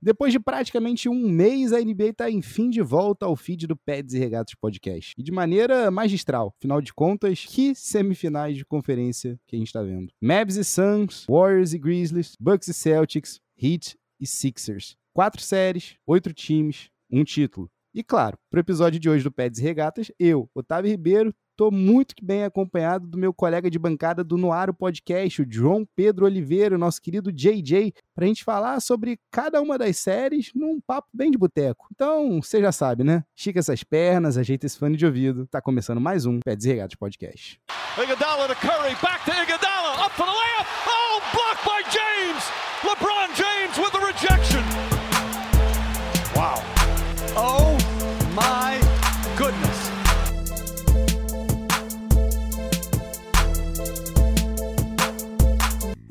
Depois de praticamente um mês, a NBA está enfim de volta ao feed do Peds e Regatas Podcast. E de maneira magistral. Afinal de contas, que semifinais de conferência que a gente está vendo? Mavs e Suns, Warriors e Grizzlies, Bucks e Celtics, Heat e Sixers. Quatro séries, oito times, um título. E claro, para o episódio de hoje do Peds e Regatas, eu, Otávio Ribeiro, Estou muito bem acompanhado do meu colega de bancada do Noaro Podcast, o João Pedro Oliveira, nosso querido JJ, para a gente falar sobre cada uma das séries num papo bem de boteco. Então, você já sabe, né? Estica essas pernas, ajeita esse fone de ouvido. Tá começando mais um Pé Desregados Podcast. Iguodala to Curry, back to Iguodala, up for the layup. Oh, blocked by James. LeBron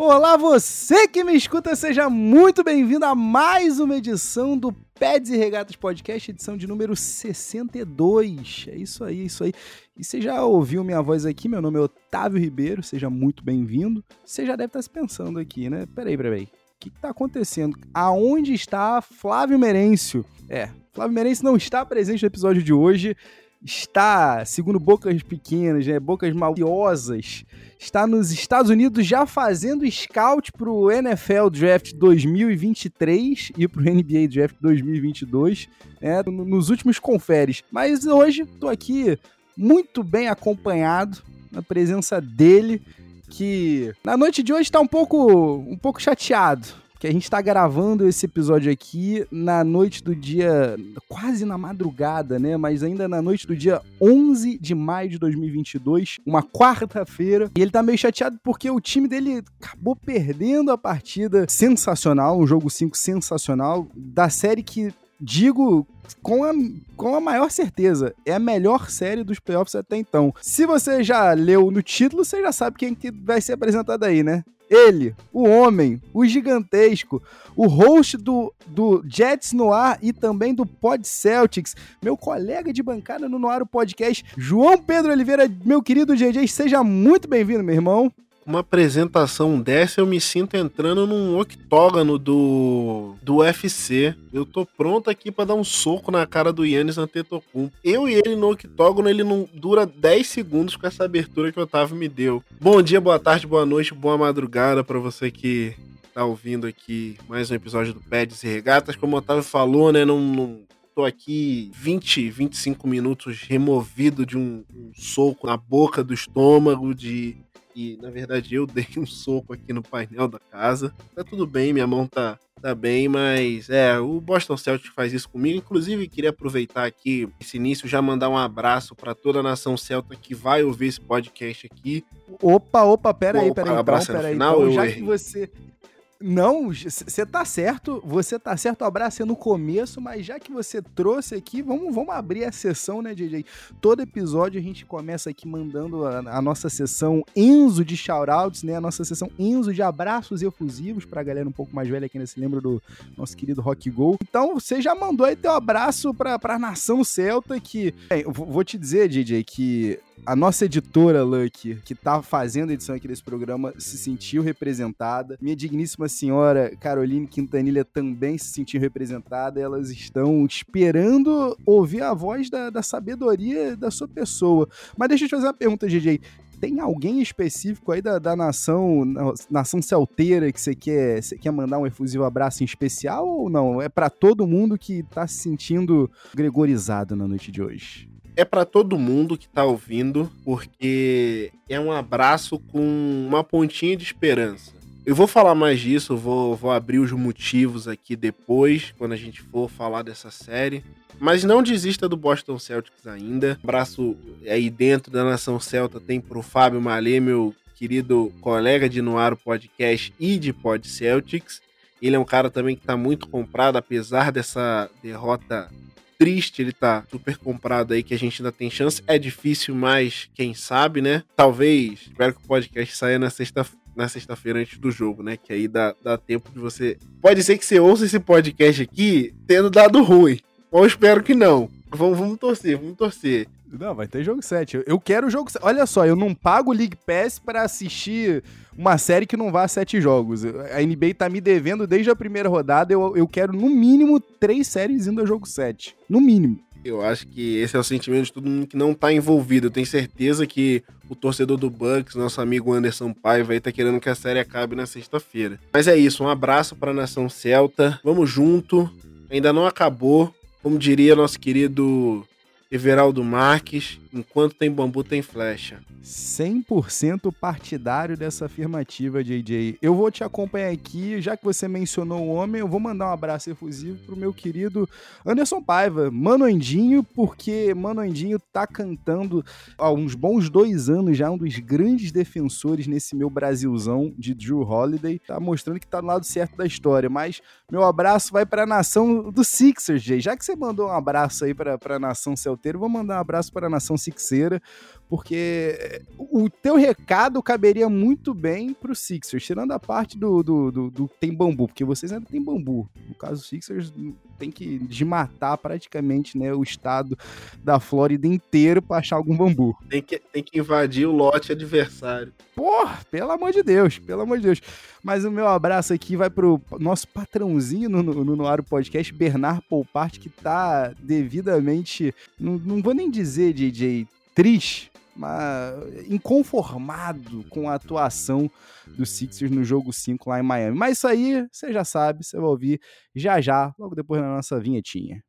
Olá, você que me escuta, seja muito bem-vindo a mais uma edição do Peds e Regatas Podcast, edição de número 62. É isso aí, é isso aí. E você já ouviu minha voz aqui? Meu nome é Otávio Ribeiro, seja muito bem-vindo. Você já deve estar se pensando aqui, né? Peraí, peraí. O que está acontecendo? Aonde está Flávio Merêncio? É, Flávio Merêncio não está presente no episódio de hoje está, segundo bocas pequenas, né, bocas maliosas, está nos Estados Unidos já fazendo scout para o NFL Draft 2023 e para o NBA Draft 2022, né, nos últimos conferes. Mas hoje estou aqui muito bem acompanhado, na presença dele, que na noite de hoje está um pouco, um pouco chateado que a gente está gravando esse episódio aqui na noite do dia, quase na madrugada, né? Mas ainda na noite do dia 11 de maio de 2022, uma quarta-feira. E ele tá meio chateado porque o time dele acabou perdendo a partida sensacional, um jogo 5 sensacional, da série que digo com a, com a maior certeza, é a melhor série dos playoffs até então. Se você já leu no título, você já sabe quem que vai ser apresentado aí, né? Ele, o homem, o gigantesco, o host do, do Jets no ar e também do Pod Celtics, meu colega de bancada no Noaro Podcast, João Pedro Oliveira, meu querido GG, seja muito bem-vindo, meu irmão uma apresentação dessa, eu me sinto entrando num octógono do, do UFC. Eu tô pronto aqui para dar um soco na cara do Yannis Antetokounmpo. Eu e ele no octógono, ele não dura 10 segundos com essa abertura que o Otávio me deu. Bom dia, boa tarde, boa noite, boa madrugada para você que tá ouvindo aqui mais um episódio do Peds e Regatas. Como o Otávio falou, né, não, não tô aqui 20, 25 minutos removido de um, um, soco na boca do estômago, de que, na verdade, eu dei um soco aqui no painel da casa. Tá tudo bem, minha mão tá, tá bem, mas é, o Boston Celtics faz isso comigo. Inclusive, queria aproveitar aqui esse início já mandar um abraço para toda a nação celta que vai ouvir esse podcast aqui. Opa, opa, pera aí, pera aí, então, pera aí. Então, já que você não, você tá certo, você tá certo, o abraço é no começo, mas já que você trouxe aqui, vamos, vamos abrir a sessão, né, DJ? Todo episódio a gente começa aqui mandando a, a nossa sessão Enzo de shoutouts, né? A nossa sessão Enzo de abraços efusivos pra galera um pouco mais velha que ainda se lembra do nosso querido Rock Go. Então, você já mandou aí teu abraço pra, pra nação celta que... Bem, vou te dizer, DJ, que a nossa editora, Lucky, que tá fazendo a edição aqui desse programa, se sentiu representada. Minha digníssima senhora Caroline Quintanilha também se sentiu representada. Elas estão esperando ouvir a voz da, da sabedoria da sua pessoa. Mas deixa eu te fazer uma pergunta, DJ tem alguém específico aí da, da nação, nação celteira que você quer, você quer mandar um efusivo abraço em especial ou não? É para todo mundo que tá se sentindo gregorizado na noite de hoje? É para todo mundo que tá ouvindo, porque é um abraço com uma pontinha de esperança. Eu vou falar mais disso, vou, vou abrir os motivos aqui depois, quando a gente for falar dessa série. Mas não desista do Boston Celtics ainda. abraço aí dentro da Nação Celta tem pro Fábio Malê, meu querido colega de Noaro Podcast e de Pod Celtics. Ele é um cara também que tá muito comprado, apesar dessa derrota triste ele tá super comprado aí, que a gente ainda tem chance. É difícil, mas quem sabe, né? Talvez, espero que o podcast saia na sexta na sexta-feira antes do jogo, né? Que aí dá, dá tempo de você. Pode ser que você ouça esse podcast aqui tendo dado ruim. Ou espero que não. Vamos, vamos torcer, vamos torcer. Não, vai ter jogo 7. Eu quero o jogo 7. Olha só, eu não pago League Pass para assistir uma série que não vá a sete jogos. A NBA tá me devendo desde a primeira rodada. Eu, eu quero, no mínimo, três séries indo a jogo 7. No mínimo. Eu acho que esse é o sentimento de todo mundo que não tá envolvido. Eu tenho certeza que o torcedor do Bucks, nosso amigo Anderson Paiva, aí tá querendo que a série acabe na sexta-feira. Mas é isso, um abraço pra nação celta. Vamos junto. Ainda não acabou. Como diria nosso querido Everaldo Marques, enquanto tem bambu tem flecha. 100% partidário dessa afirmativa, JJ. Eu vou te acompanhar aqui, já que você mencionou o homem, eu vou mandar um abraço efusivo pro meu querido Anderson Paiva, Mano Andinho, porque Mano Andinho tá cantando há uns bons dois anos já, um dos grandes defensores nesse meu Brasilzão de Drew Holiday, tá mostrando que tá do lado certo da história, mas meu abraço vai pra nação do Sixers, Jay. Já que você mandou um abraço aí pra, pra nação celteira, vou mandar um abraço pra nação Sixeira, porque o teu recado caberia muito bem pro Sixers, tirando a parte do, do, do, do, tem bambu, porque vocês ainda tem bambu. No caso, o Sixers tem que desmatar praticamente né, o estado da Flórida inteiro pra achar algum bambu. Tem que, tem que invadir o lote adversário. Porra, pelo amor de Deus, pelo amor de Deus. Mas o meu abraço aqui vai pro nosso patrãozinho no, no, no Ar Podcast, Bernard Poupart, que tá devidamente, não, não vou nem dizer, DJ, triste, inconformado com a atuação do Sixers no jogo 5 lá em Miami. Mas isso aí, você já sabe, você vai ouvir já já, logo depois na nossa vinhetinha.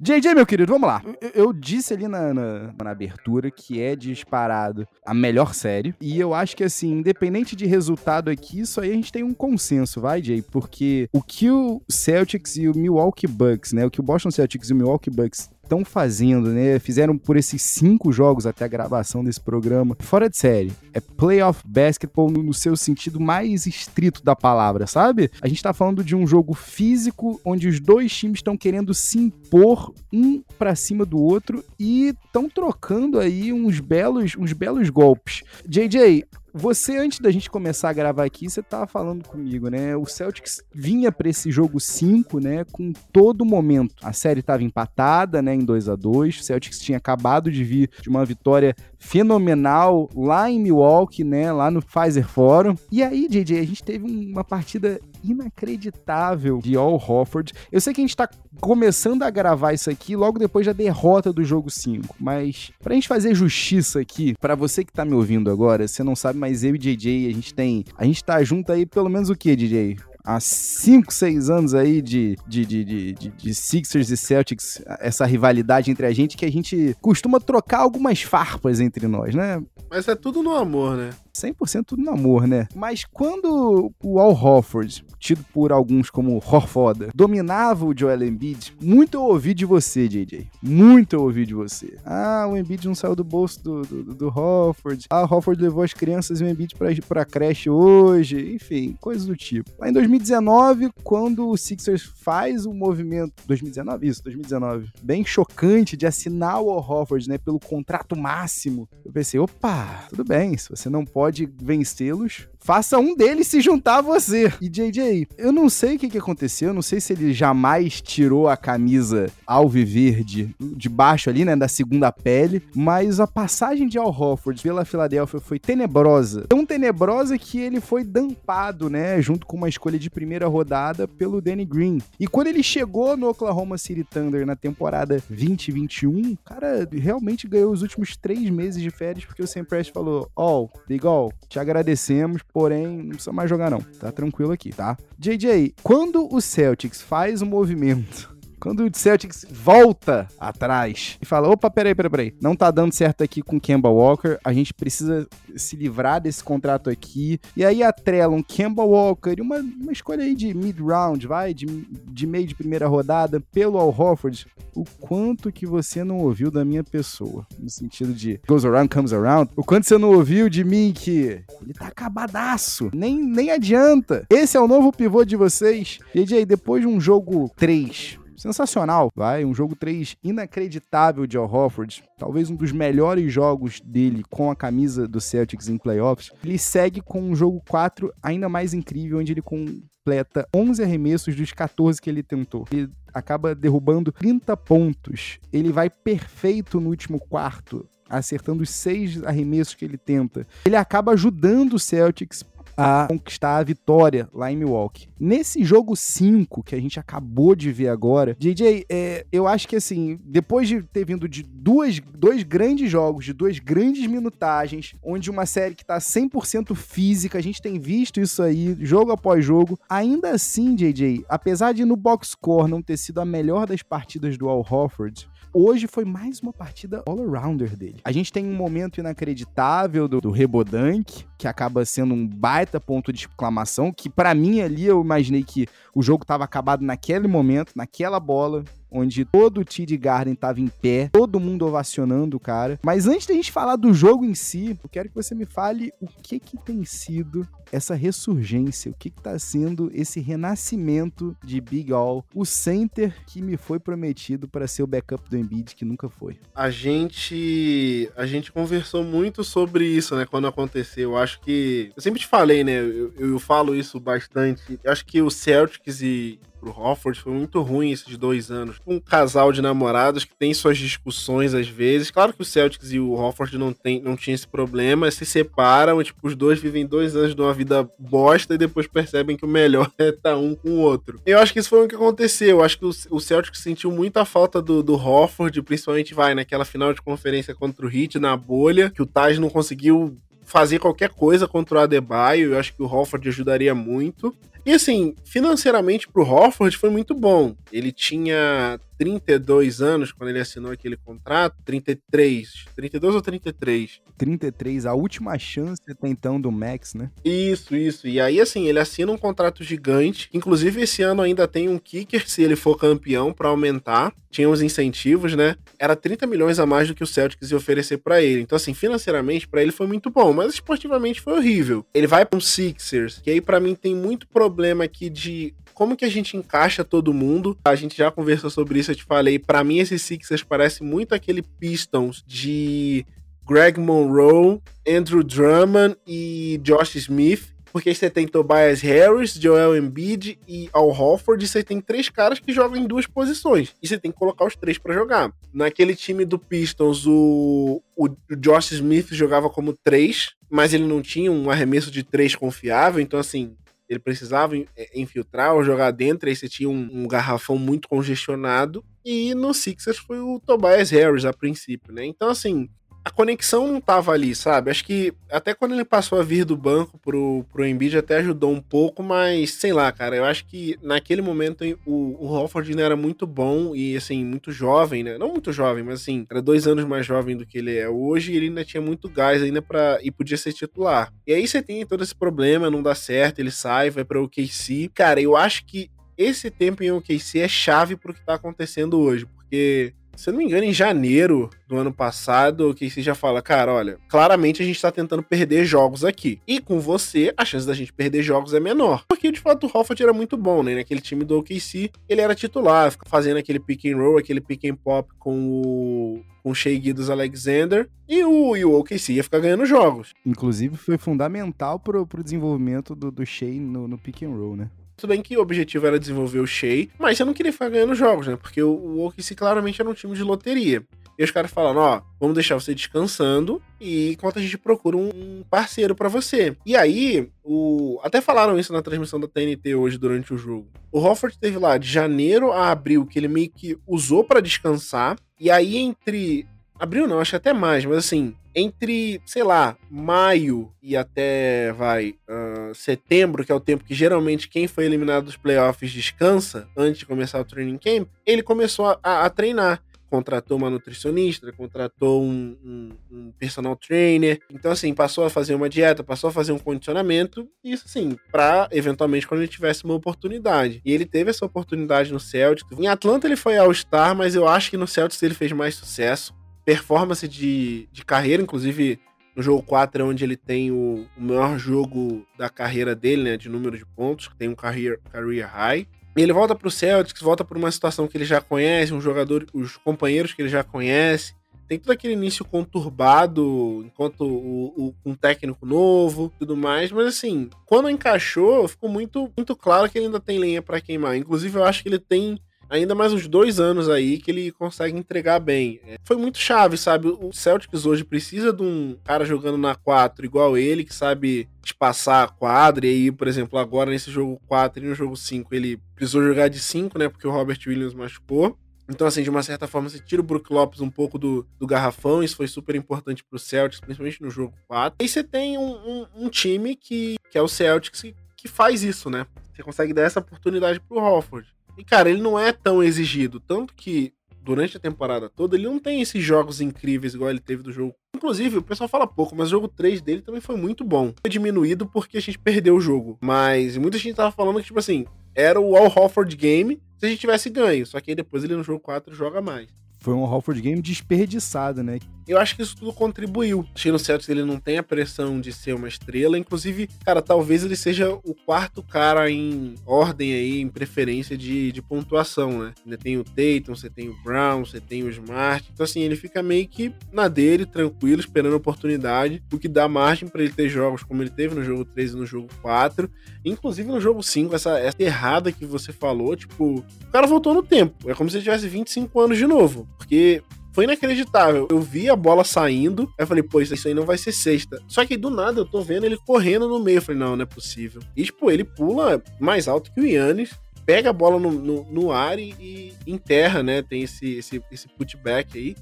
JJ, meu querido, vamos lá. Eu, eu disse ali na, na, na, abertura que é disparado a melhor série. E eu acho que, assim, independente de resultado aqui, isso aí a gente tem um consenso, vai, Jay? Porque o que o Celtics e o Milwaukee Bucks, né? O que o Boston Celtics e o Milwaukee Bucks estão fazendo, né? Fizeram por esses cinco jogos até a gravação desse programa. Fora de série. É playoff basketball no seu sentido mais estrito da palavra, sabe? A gente tá falando de um jogo físico onde os dois times estão querendo se impor um para cima do outro e estão trocando aí uns belos, uns belos golpes. JJ, você, antes da gente começar a gravar aqui, você tava falando comigo, né? O Celtics vinha para esse jogo 5, né? Com todo momento. A série tava empatada, né? Em 2 a 2 O Celtics tinha acabado de vir de uma vitória fenomenal lá em Milwaukee, né? Lá no Pfizer Forum. E aí, JJ, a gente teve uma partida inacreditável de Al Hofford. Eu sei que a gente tá começando a gravar isso aqui logo depois da derrota do jogo 5, mas pra gente fazer justiça aqui, para você que tá me ouvindo agora, você não sabe, mas eu e JJ, a gente tem, a gente tá junto aí pelo menos o que, DJ? Há 5, 6 anos aí de, de, de, de, de Sixers e Celtics, essa rivalidade entre a gente, que a gente costuma trocar algumas farpas entre nós, né? Mas é tudo no amor, né? 100% tudo no amor, né? Mas quando o Al Horford, tido por alguns como Horfoda, dominava o Joel Embiid, muito eu ouvi de você, JJ. Muito eu ouvi de você. Ah, o Embiid não saiu do bolso do, do, do Horford. Ah, o Horford levou as crianças e o Embiid pra, pra creche hoje. Enfim, coisas do tipo. Lá em 2019, quando o Sixers faz o movimento... 2019? Isso, 2019. Bem chocante de assinar o Al Horford, né? Pelo contrato máximo. Eu pensei, opa, tudo bem, se você não pode pode vencê-los, faça um deles se juntar a você. E JJ, eu não sei o que, que aconteceu, eu não sei se ele jamais tirou a camisa alviverde de baixo ali, né, da segunda pele, mas a passagem de Al Hofford pela Filadélfia foi tenebrosa. Tão tenebrosa que ele foi dampado, né, junto com uma escolha de primeira rodada pelo Danny Green. E quando ele chegou no Oklahoma City Thunder na temporada 2021, o cara realmente ganhou os últimos três meses de férias porque o Sam Prest falou, ó, oh, legal, te agradecemos, porém não precisa mais jogar não. Tá tranquilo aqui, tá? JJ, quando o Celtics faz um movimento quando o Celtics volta atrás e fala: opa, peraí, peraí, peraí, não tá dando certo aqui com Kemba Walker, a gente precisa se livrar desse contrato aqui. E aí atrelam Kemba Walker e uma, uma escolha aí de mid-round, vai, de, de meio de primeira rodada, pelo Al Horford. O quanto que você não ouviu da minha pessoa? No sentido de goes around, comes around. O quanto você não ouviu de mim que ele tá acabadaço. Nem, nem adianta. Esse é o novo pivô de vocês. E aí, depois de um jogo 3, sensacional, vai, um jogo 3 inacreditável de Al Horford, talvez um dos melhores jogos dele com a camisa do Celtics em playoffs. Ele segue com um jogo 4 ainda mais incrível, onde ele completa 11 arremessos dos 14 que ele tentou. Ele acaba derrubando 30 pontos. Ele vai perfeito no último quarto, acertando os seis arremessos que ele tenta. Ele acaba ajudando o Celtics a conquistar a vitória lá em Milwaukee. Nesse jogo 5 que a gente acabou de ver agora, DJ, é, eu acho que assim, depois de ter vindo de duas, dois grandes jogos, de duas grandes minutagens, onde uma série que tá 100% física, a gente tem visto isso aí, jogo após jogo, ainda assim, JJ, apesar de no box score não ter sido a melhor das partidas do Al Horford, hoje foi mais uma partida all-arounder dele. A gente tem um momento inacreditável do, do Rebodank, que acaba sendo um baita ponto de exclamação, que para mim ali eu imaginei que o jogo estava acabado naquele momento, naquela bola, onde todo o TD Garden estava em pé, todo mundo ovacionando o cara. Mas antes da gente falar do jogo em si, eu quero que você me fale o que que tem sido essa ressurgência, o que está sendo esse renascimento de Big All, o center que me foi prometido para ser o backup do Embiid, que nunca foi. A gente a gente conversou muito sobre isso, né, quando aconteceu. Eu acho que eu sempre te falei, né, eu, eu falo isso bastante. Eu acho que o Celtics e pro Hofford foi muito ruim esses dois anos. Um casal de namorados que tem suas discussões às vezes. Claro que o Celtics e o Hofford não, tem, não tinham esse problema, se separam, tipo, os dois vivem dois anos de uma vida bosta e depois percebem que o melhor é estar tá um com o outro. Eu acho que isso foi o que aconteceu. Eu acho que o, o Celtics sentiu muita falta do, do Hofford, principalmente vai naquela final de conferência contra o Heat na bolha, que o Taj não conseguiu fazer qualquer coisa contra o Adebayo. Eu acho que o Hofford ajudaria muito. E assim, financeiramente pro Hofford foi muito bom. Ele tinha 32 anos quando ele assinou aquele contrato, 33, 32 ou 33? 33, a última chance até então do Max, né? Isso, isso. E aí assim, ele assina um contrato gigante, inclusive esse ano ainda tem um kicker se ele for campeão para aumentar. Tinha uns incentivos, né? Era 30 milhões a mais do que o Celtics ia oferecer para ele. Então assim, financeiramente para ele foi muito bom, mas esportivamente foi horrível. Ele vai para um Sixers, que aí para mim tem muito problema aqui de como que a gente encaixa todo mundo. A gente já conversou sobre isso, eu te falei. Para mim, esse Sixers parece muito aquele Pistons de Greg Monroe, Andrew Drummond e Josh Smith. Porque você tem Tobias Harris, Joel Embiid e Al Hofford, e você tem três caras que jogam em duas posições. E você tem que colocar os três para jogar. Naquele time do Pistons, o, o Josh Smith jogava como três, mas ele não tinha um arremesso de três confiável, então assim, ele precisava é, infiltrar ou jogar dentro, aí você tinha um, um, garrafão muito congestionado. E no Sixers foi o Tobias Harris a princípio, né? Então, assim, a conexão não tava ali, sabe? Acho que até quando ele passou a vir do banco pro, pro Embiid até ajudou um pouco, mas sei lá, cara, eu acho que naquele momento o, o Hofford ainda era muito bom e, assim, muito jovem, né? Não muito jovem, mas assim, era dois anos mais jovem do que ele é hoje e ele ainda tinha muito gás ainda para e podia ser titular. E aí você tem todo esse problema, não dá certo, ele sai, vai pra OKC. Cara, eu acho que esse tempo em OKC é chave pro que tá acontecendo hoje, porque se eu não me engano, em janeiro do ano passado, o você já fala, cara, olha, claramente a gente tá tentando perder jogos aqui. E com você, a chance da gente perder jogos é menor. Porque de fato o Hofford era muito bom, né? Naquele time do OKC, ele era titular, fazendo aquele pick and roll, aquele pick and pop com o com o Shea Gildas Alexander e o, e o OKC ia ficar ganhando jogos. Inclusive foi fundamental pro, pro desenvolvimento do, do Shea no, no pick and roll, né? Tudo bem que o objetivo era desenvolver o Shea, mas você não queria ficar ganhando jogos, né? Porque o, o OKC claramente era um time de loteria. E os caras falaram, ó, vamos deixar você descansando e enquanto a gente procura um parceiro para você. E aí, o até falaram isso na transmissão da TNT hoje durante o jogo. O Hofford teve lá de janeiro a abril que ele meio que usou para descansar. E aí entre abril não, acho até mais, mas assim, entre, sei lá, maio e até, vai, uh, setembro, que é o tempo que geralmente quem foi eliminado dos playoffs descansa antes de começar o training camp, ele começou a, a, treinar. Contratou uma nutricionista, contratou um, um, um, personal trainer. Então, assim, passou a fazer uma dieta, passou a fazer um condicionamento. Isso, assim, pra eventualmente quando ele tivesse uma oportunidade. E ele teve essa oportunidade no Celtics. Em Atlanta ele foi All-Star, mas eu acho que no Celtics ele fez mais sucesso performance de, de carreira, inclusive no jogo 4 é onde ele tem o, o maior jogo da carreira dele, né, de número de pontos, tem um career, career high. ele volta pro Celtics, volta por uma situação que ele já conhece, um jogador, os companheiros que ele já conhece. Tem todo aquele início conturbado, enquanto o, o, um técnico novo, tudo mais, mas assim, quando encaixou, ficou muito, muito claro que ele ainda tem lenha para queimar. Inclusive, eu acho que ele tem ainda mais uns dois anos aí que ele consegue entregar bem. É, foi muito chave, sabe? O Celtics hoje precisa de um cara jogando na 4 igual ele, que sabe espaçar a quadra. E aí, por exemplo, agora nesse jogo 4 e no jogo 5, ele precisou jogar de 5, né? Porque o Robert Williams machucou. Então, assim, de uma certa forma, você tira o Brook Lopes um pouco do, do garrafão, isso foi super importante pro Celtics, principalmente no jogo 4. E você tem um, um, um time que, que é o Celtics que, que faz isso, né? Você consegue dar essa oportunidade pro Hofford. E, cara, ele não é tão exigido. Tanto que durante a temporada toda, ele não tem esses jogos incríveis igual ele teve do jogo. Inclusive, o pessoal fala pouco, mas o jogo 3 dele também foi muito bom. Foi diminuído porque a gente perdeu o jogo. Mas muita gente tava falando que, tipo assim, era o All Hofford Game se a gente tivesse ganho. Só que aí depois ele no jogo 4 joga mais. Foi um Hofford Game desperdiçado, né? Eu acho que isso tudo contribuiu. O no Celtics ele não tem a pressão de ser uma estrela. Inclusive, cara, talvez ele seja o quarto cara em ordem aí, em preferência de, de pontuação, né? Ainda tem o Tatum, você tem o Brown, você tem o Smart. Então, assim, ele fica meio que na dele, tranquilo, esperando a oportunidade, o que dá margem para ele ter jogos como ele teve no jogo 3 e no jogo 4. Inclusive no jogo 5, essa, essa errada que você falou, tipo, o cara voltou no tempo. É como se ele tivesse 25 anos de novo. Porque foi inacreditável. Eu vi a bola saindo, aí eu falei, pô, isso aí não vai ser sexta. Só que do nada eu tô vendo ele correndo no meio. Eu falei, não, não é possível. E, tipo, ele pula mais alto que o Yannis, pega a bola no, no, no ar e, e, enterra, né? Tem esse, esse, esse putback aí.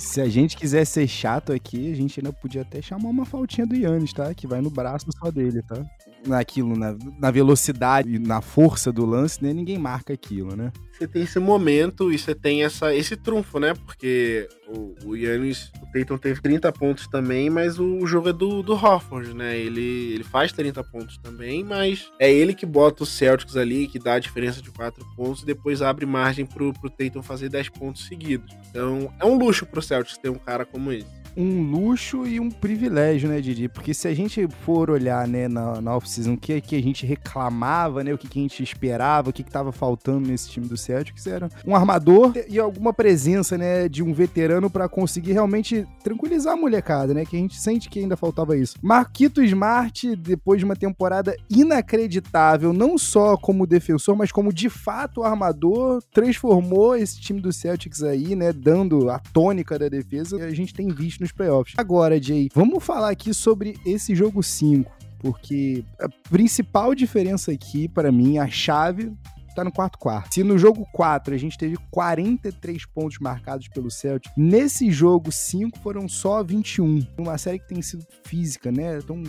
Se a gente quiser ser chato aqui, a gente ainda podia até chamar uma faltinha do Yannis, tá? Que vai no braço só dele, tá? Naquilo, na, na velocidade e na força do lance, né? Ninguém marca aquilo, né? você tem esse momento e você tem essa, esse trunfo, né? Porque o, o Yannis, o Peyton teve 30 pontos também, mas o, o jogo é do, do Hofford, né? Ele, ele faz 30 pontos também, mas é ele que bota os Celtics ali, que dá a diferença de 4 pontos e depois abre margem pro, pro Tatum fazer 10 pontos seguidos. Então é um luxo pro Celtics ter um cara como esse um luxo e um privilégio, né, Didi? Porque se a gente for olhar, né, na, na off-season, o que, que a gente reclamava, né, o que, que a gente esperava, o que, que tava faltando nesse time do Celtics, era um armador e alguma presença, né, de um veterano para conseguir realmente tranquilizar a molecada, né, que a gente sente que ainda faltava isso. Marquito Smart, depois de uma temporada inacreditável, não só como defensor, mas como de fato armador, transformou esse time do Celtics aí, né, dando a tônica da defesa a gente tem visto nos playoffs. Agora, Jay, vamos falar aqui sobre esse jogo 5 porque a principal diferença aqui, para mim, a chave tá no quarto quarto. Se no jogo 4 a gente teve 43 pontos marcados pelo Celtic, nesse jogo 5 foram só 21. Uma série que tem sido física, né? Tão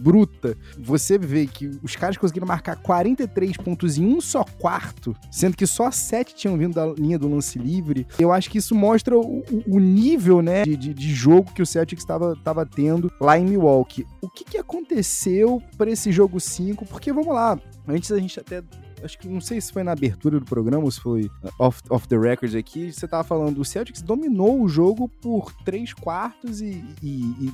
bruta. Você vê que os caras conseguiram marcar 43 pontos em um só quarto, sendo que só 7 tinham vindo da linha do lance livre. Eu acho que isso mostra o, o nível, né, de, de, de, jogo que o Celtics estava tendo lá em Milwaukee. O que, que aconteceu para esse jogo 5? Porque vamos lá, antes a gente até acho que não sei se foi na abertura do programa ou se foi uh, off, off the records aqui, você tava falando, o Celtics dominou o jogo por 3 quartos e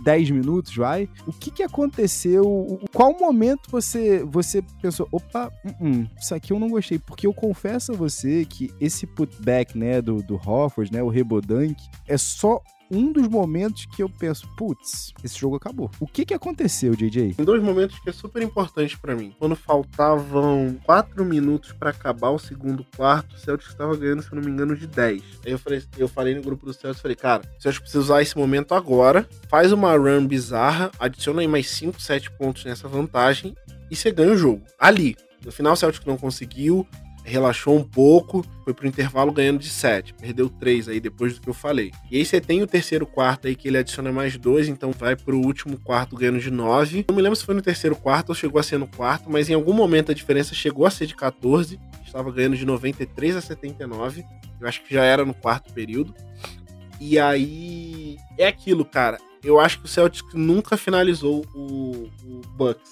10 minutos, vai? O que que aconteceu? Qual momento você, você pensou, opa, uh -uh, isso aqui eu não gostei? Porque eu confesso a você que esse putback, né, do, do Hofford, né, o Rebodank, é só um dos momentos que eu penso, putz, esse jogo acabou. O que que aconteceu, JJ? Tem dois momentos que é super importante para mim. Quando faltavam quatro minutos para acabar o segundo quarto, o Celtics estava ganhando, se eu não me engano, de 10. Aí eu falei, eu falei no grupo do Celtics, falei, cara, o Celtics precisa usar esse momento agora, faz uma run bizarra, adiciona aí mais 5, 7 pontos nessa vantagem e você ganha o jogo. Ali. No final, o Celtics não conseguiu, relaxou um pouco, foi pro intervalo ganhando de 7. Perdeu 3 aí depois do que eu falei. E aí você tem o terceiro quarto aí que ele adiciona mais 2, então vai pro último quarto ganhando de 9. Não me lembro se foi no terceiro quarto ou chegou a ser no quarto, mas em algum momento a diferença chegou a ser de 14. Estava ganhando de 93 a 79. Eu acho que já era no quarto período. E aí é aquilo, cara. Eu acho que o Celtics nunca finalizou o, o Bucks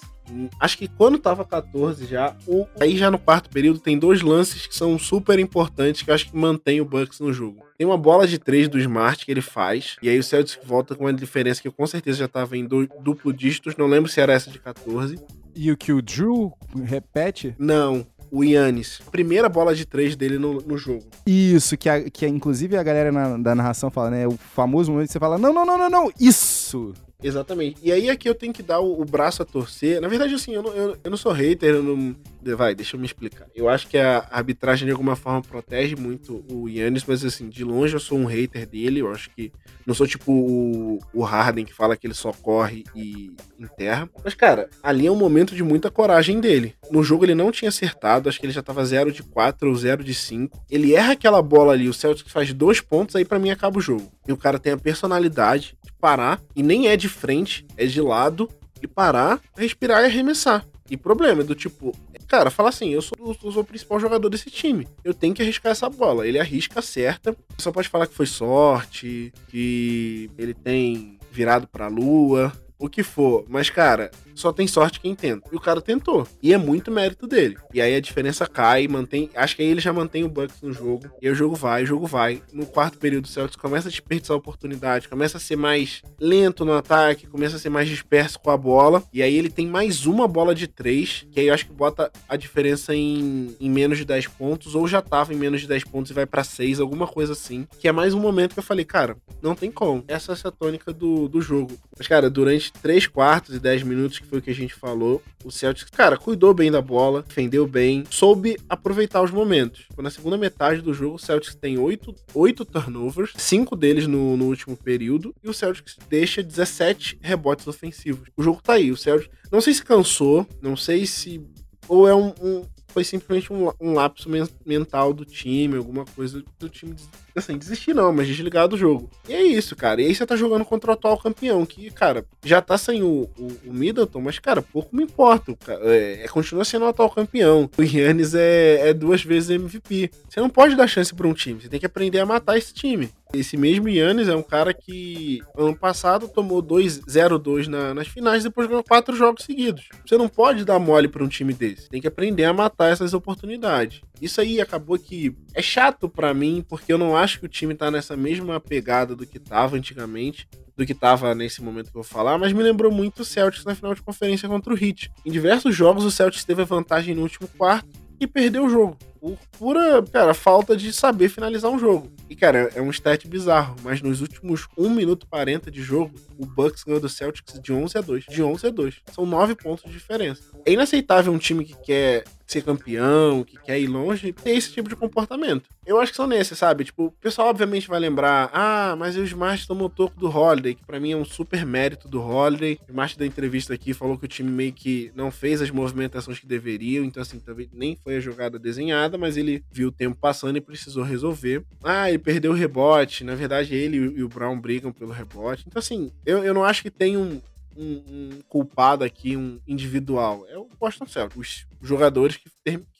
Acho que quando tava 14 já, o, aí já no quarto período tem dois lances que são super importantes que eu acho que mantém o Bucks no jogo. Tem uma bola de três do Smart que ele faz, e aí o Celtics volta com uma diferença que eu com certeza já tava em do, duplo dígitos, não lembro se era essa de 14. E o que o Drew repete? Não, o Yannis, primeira bola de três dele no, no jogo. Isso, que, a, que a, inclusive a galera na, da narração fala, né? O famoso momento que você fala, não, não, não, não, não, isso! Exatamente. E aí aqui eu tenho que dar o, o braço a torcer. Na verdade, assim, eu não, eu, eu não sou hater, eu não. Vai, deixa eu me explicar. Eu acho que a arbitragem de alguma forma protege muito o Yannis, mas assim, de longe eu sou um hater dele. Eu acho que não sou tipo o, o Harden que fala que ele só corre e enterra. Mas, cara, ali é um momento de muita coragem dele. No jogo ele não tinha acertado, acho que ele já tava 0 de 4 ou 0 de 5. Ele erra aquela bola ali, o Celtics faz dois pontos, aí para mim acaba o jogo. E o cara tem a personalidade de parar, e nem é de frente, é de lado, e parar, respirar e arremessar. E problema do tipo, cara, fala assim, eu sou, eu sou o principal jogador desse time. Eu tenho que arriscar essa bola. Ele arrisca, acerta. Você só pode falar que foi sorte, que ele tem virado pra lua, o que for. Mas, cara, só tem sorte quem tenta. E o cara tentou. E é muito mérito dele. E aí a diferença cai, mantém. Acho que aí ele já mantém o Bucks no jogo. E o jogo vai, o jogo vai. No quarto período, o Celtics começa a desperdiçar a oportunidade, começa a ser mais lento no ataque, começa a ser mais disperso com a bola. E aí ele tem mais uma bola de três, que aí eu acho que bota a diferença em, em menos de 10 pontos, ou já tava em menos de 10 pontos e vai para 6, alguma coisa assim. Que é mais um momento que eu falei, cara, não tem como. Essa é essa tônica do, do jogo. Mas, cara, durante 3 quartos e 10 minutos que foi o que a gente falou. O Celtics, cara, cuidou bem da bola, defendeu bem, soube aproveitar os momentos. Na segunda metade do jogo, o Celtics tem 8, 8 turnovers, 5 deles no, no último período, e o Celtics deixa 17 rebotes ofensivos. O jogo tá aí, o Celtics. Não sei se cansou, não sei se. Ou é um, um foi simplesmente um, um lapso mental do time, alguma coisa do time assim, desistir não, mas desligar do jogo. E é isso, cara. E aí você tá jogando contra o atual campeão, que, cara, já tá sem o, o, o Middleton, mas, cara, pouco me importa. É, é, continua sendo o atual campeão. O Yannis é, é duas vezes MVP. Você não pode dar chance para um time, você tem que aprender a matar esse time. Esse mesmo Yannis é um cara que ano passado tomou 2-0-2 na, nas finais depois ganhou quatro jogos seguidos. Você não pode dar mole para um time desse. Tem que aprender a matar essas oportunidades. Isso aí acabou que é chato para mim, porque eu não acho que o time tá nessa mesma pegada do que tava antigamente do que tava nesse momento que eu vou falar, mas me lembrou muito o Celtics na final de conferência contra o Heat. Em diversos jogos, o Celtics teve a vantagem no último quarto e perdeu o jogo. Por pura, cara, falta de saber finalizar um jogo. E, cara, é um stat bizarro, mas nos últimos 1 minuto 40 de jogo, o Bucks ganhou do Celtics de 11 a 2. De 11 a 2. São 9 pontos de diferença. É inaceitável um time que quer ser campeão, que quer ir longe, ter esse tipo de comportamento. Eu acho que são nesses, sabe? Tipo, o pessoal obviamente vai lembrar, ah, mas o Smart tomou toco do Holiday, que para mim é um super mérito do Holiday. O Smart da entrevista aqui falou que o time meio que não fez as movimentações que deveriam, então assim, talvez nem foi a jogada desenhada, mas ele viu o tempo passando e precisou resolver. Ah, ele perdeu o rebote, na verdade ele e o Brown brigam pelo rebote. Então assim, eu, eu não acho que tem um, um, um, culpado aqui, um individual. É o Boston Celtics. Os jogadores que,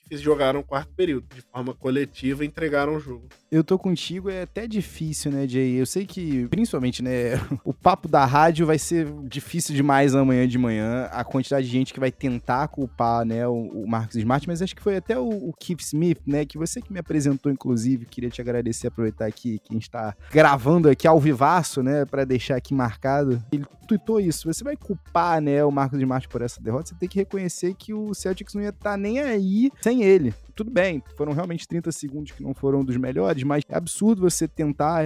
que jogaram o quarto período. De forma coletiva, entregaram o jogo eu tô contigo, é até difícil, né, Jay? Eu sei que, principalmente, né, o papo da rádio vai ser difícil demais amanhã de manhã, a quantidade de gente que vai tentar culpar, né, o, o Marcos Smart, mas acho que foi até o, o, Keith Smith, né, que você que me apresentou, inclusive, queria te agradecer, aproveitar aqui que a gente tá gravando aqui ao vivaço, né, para deixar aqui marcado. Ele tweetou isso, você vai culpar, né, o Marcos Smart por essa derrota, você tem que reconhecer que o Celtics não ia estar tá nem aí sem ele. Tudo bem, foram realmente 30 segundos que não foram dos melhores, mas é absurdo você tentar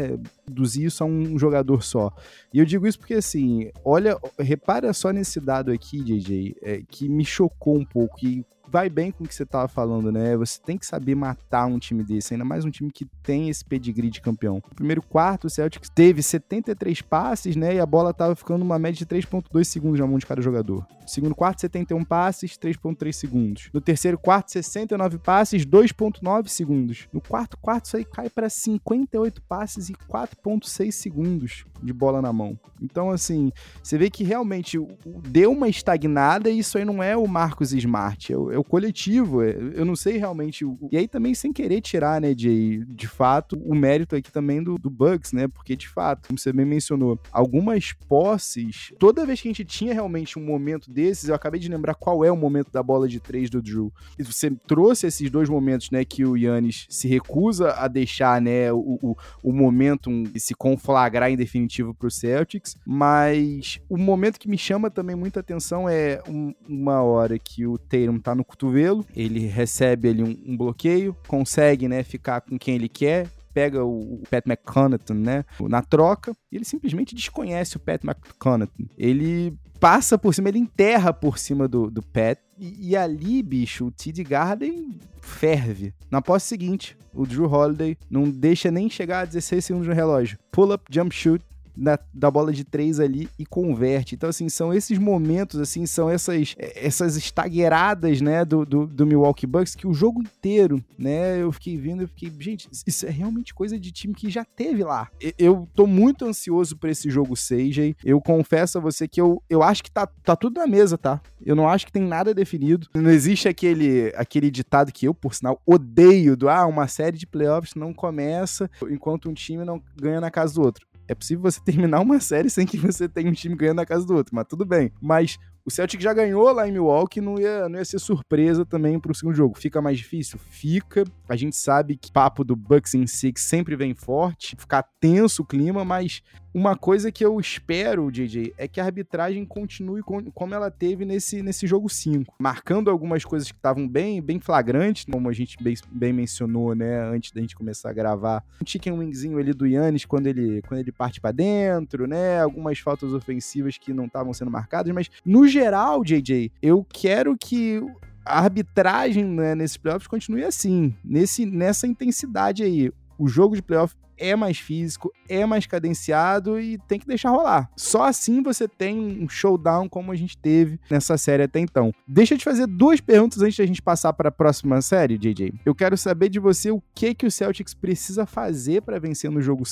reduzir isso a um jogador só. E eu digo isso porque, assim, olha, repara só nesse dado aqui, JJ, é, que me chocou um pouco. E vai bem com o que você tava falando, né? Você tem que saber matar um time desse, ainda mais um time que tem esse pedigree de campeão. No primeiro quarto, o Celtics teve 73 passes, né? E a bola tava ficando uma média de 3.2 segundos na mão de cada jogador. No segundo quarto, 71 passes, 3.3 segundos. No terceiro quarto, 69 passes, 2.9 segundos. No quarto quarto, isso aí cai para 58 passes e 4.6 segundos de bola na mão. Então, assim, você vê que realmente deu uma estagnada e isso aí não é o Marcos Smart, é o, é o coletivo. É, eu não sei realmente. E aí também, sem querer tirar, né, de, de fato, o mérito aqui também do, do Bucks, né? Porque, de fato, como você bem mencionou, algumas posses, toda vez que a gente tinha realmente um momento desses, eu acabei de lembrar qual é o momento da bola de três do Drew. E você trouxe esses dois momentos, né, que o Yannis se recusa a deixar, né, o, o, o momento se conflagrar em definitivo pro Celtics, mas o momento que me chama também muita atenção é um, uma hora que o Tatum tá no cotovelo, ele recebe ali um, um bloqueio, consegue, né, ficar com quem ele quer, pega o Pat McConaughey, né, na troca, e ele simplesmente desconhece o Pat McConaughey. Ele passa por cima, ele enterra por cima do, do Pat, e, e ali, bicho, o T.D. Garden ferve. Na posse seguinte, o Drew Holiday não deixa nem chegar a 16 segundos no relógio. Pull up, jump shoot, na, da bola de três ali e converte. Então, assim, são esses momentos, assim, são essas, essas estagueiradas, né, do, do, do, Milwaukee Bucks que o jogo inteiro, né, eu fiquei vendo, eu fiquei, gente, isso é realmente coisa de time que já teve lá. Eu tô muito ansioso por esse jogo 6, Eu confesso a você que eu, eu acho que tá, tá tudo na mesa, tá? Eu não acho que tem nada definido. Não existe aquele, aquele ditado que eu, por sinal, odeio do, ah, uma série de playoffs não começa enquanto um time não ganha na casa do outro. É possível você terminar uma série sem que você tenha um time ganhando na casa do outro, mas tudo bem. Mas o Celtic já ganhou lá em Milwaukee, não ia, não ia ser surpresa também pro segundo jogo. Fica mais difícil? Fica. A gente sabe que papo do Bucks em Six sempre vem forte, ficar tenso o clima, mas uma coisa que eu espero, DJ, é que a arbitragem continue como ela teve nesse, nesse jogo 5, marcando algumas coisas que estavam bem, bem flagrantes, como a gente bem, bem, mencionou, né, antes da gente começar a gravar. Um chicken wingzinho ali do Yannis quando ele, quando ele parte para dentro, né, algumas faltas ofensivas que não estavam sendo marcadas, mas no geral, JJ, eu quero que a arbitragem né, nesses playoffs continue assim, nesse, nessa intensidade aí. O jogo de playoff é mais físico, é mais cadenciado e tem que deixar rolar. Só assim você tem um showdown como a gente teve nessa série até então. Deixa eu te fazer duas perguntas antes da gente passar para a próxima série, JJ. Eu quero saber de você o que que o Celtics precisa fazer para vencer no jogo,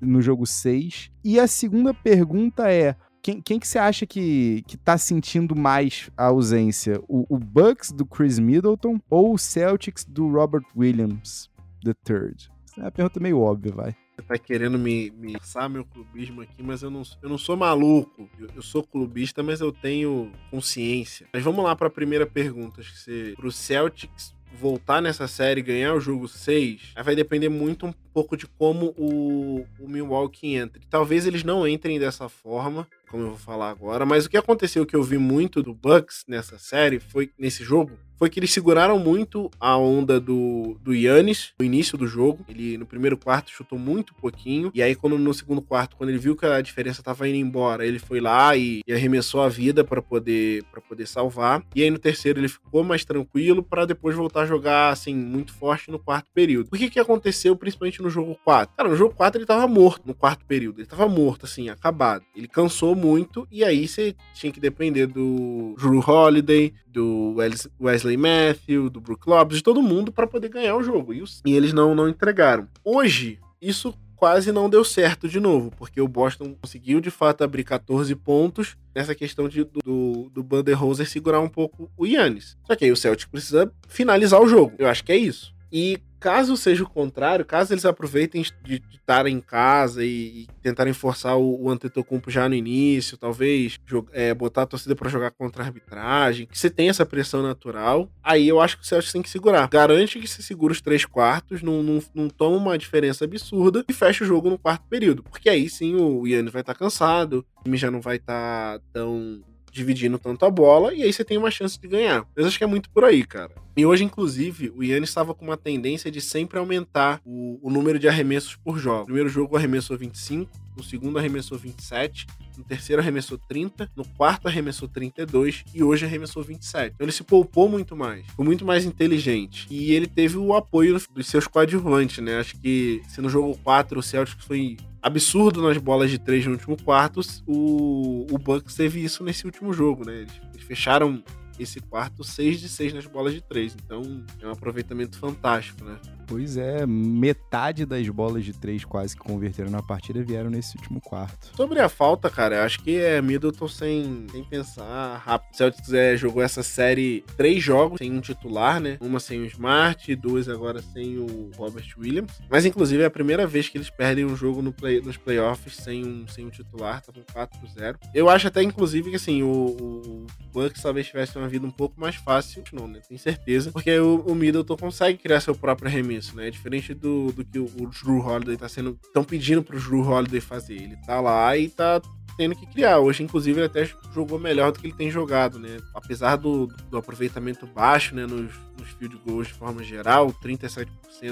no jogo 6. E a segunda pergunta é: quem, quem que você acha que, que tá sentindo mais a ausência? O, o Bucks do Chris Middleton ou o Celtics do Robert Williams III? É uma pergunta meio óbvia, vai. Você tá querendo me, me passar meu clubismo aqui, mas eu não, eu não sou maluco. Eu, eu sou clubista, mas eu tenho consciência. Mas vamos lá para a primeira pergunta. Acho que você, pro Celtics voltar nessa série ganhar o jogo 6, vai depender muito um pouco de como o, o Milwaukee entra. Talvez eles não entrem dessa forma, como eu vou falar agora, mas o que aconteceu que eu vi muito do Bucks nessa série foi nesse jogo foi que eles seguraram muito a onda do, do Yannis no início do jogo. Ele no primeiro quarto chutou muito pouquinho. E aí, quando no segundo quarto, quando ele viu que a diferença tava indo embora, ele foi lá e, e arremessou a vida para poder poder salvar. E aí no terceiro ele ficou mais tranquilo para depois voltar a jogar assim muito forte no quarto período. O que que aconteceu principalmente no jogo 4? Cara, no jogo 4 ele tava morto no quarto período. Ele tava morto assim, acabado. Ele cansou muito e aí você tinha que depender do Drew Holiday, do Wesley Matthews, do Brook Lopes, de todo mundo para poder ganhar o jogo. E, e eles não, não entregaram. Hoje, isso quase não deu certo de novo, porque o Boston conseguiu de fato abrir 14 pontos nessa questão de, do, do Banderhoser segurar um pouco o Yannis. Só que aí o Celtic precisa finalizar o jogo. Eu acho que é isso. E caso seja o contrário, caso eles aproveitem de estar em casa e, e, tentarem forçar o, o Antetokounmpo já no início, talvez é, botar a torcida para jogar contra a arbitragem, que você tem essa pressão natural, aí eu acho que o Celtics tem que segurar. Garante que se segura os três quartos, não, não, não toma uma diferença absurda e fecha o jogo no quarto período, porque aí sim o Yannis vai estar tá cansado, o time já não vai estar tá tão dividindo tanto a bola, e aí você tem uma chance de ganhar. Eu acho que é muito por aí, cara. E hoje, inclusive, o Yannis estava com uma tendência de sempre aumentar o, o, número de arremessos por jogo. No primeiro jogo arremessou 25, no segundo arremessou 27, no terceiro arremessou 30, no quarto arremessou 32 e hoje arremessou 27. Então ele se poupou muito mais, foi muito mais inteligente. E ele teve o apoio dos seus coadjuvantes, né? Acho que se no jogo 4 o Celtics foi absurdo nas bolas de três no último quarto, o, o Bucks teve isso nesse último jogo, né? Eles, eles fecharam esse quarto 6 de 6 nas bolas de 3. Então é um aproveitamento fantástico, né? Pois é, metade das bolas de três quase que converteram na partida vieram nesse último quarto. Sobre a falta, cara, acho que é Middleton sem, sem pensar rápido. Celtics é, jogou essa série três jogos sem um titular, né? Uma sem o Smart, duas agora sem o Robert Williams. Mas, inclusive, é a primeira vez que eles perdem um jogo no play, nos playoffs sem um, sem um titular, tá com 4-0. Eu acho até, inclusive, que assim, o, o Bucks talvez tivesse uma vida um pouco mais fácil, não, né? Tenho certeza. Porque o, o Middleton consegue criar seu próprio arremesso arremesso, né? Diferente do, do que o, o Drew Holiday tá sendo. Estão pedindo pro Drew Holiday fazer. Ele tá lá e tá tendo que criar. Hoje, inclusive, ele até jogou melhor do que ele tem jogado, né? Apesar do, do aproveitamento baixo, né, nos, nos field goals de forma geral, 37%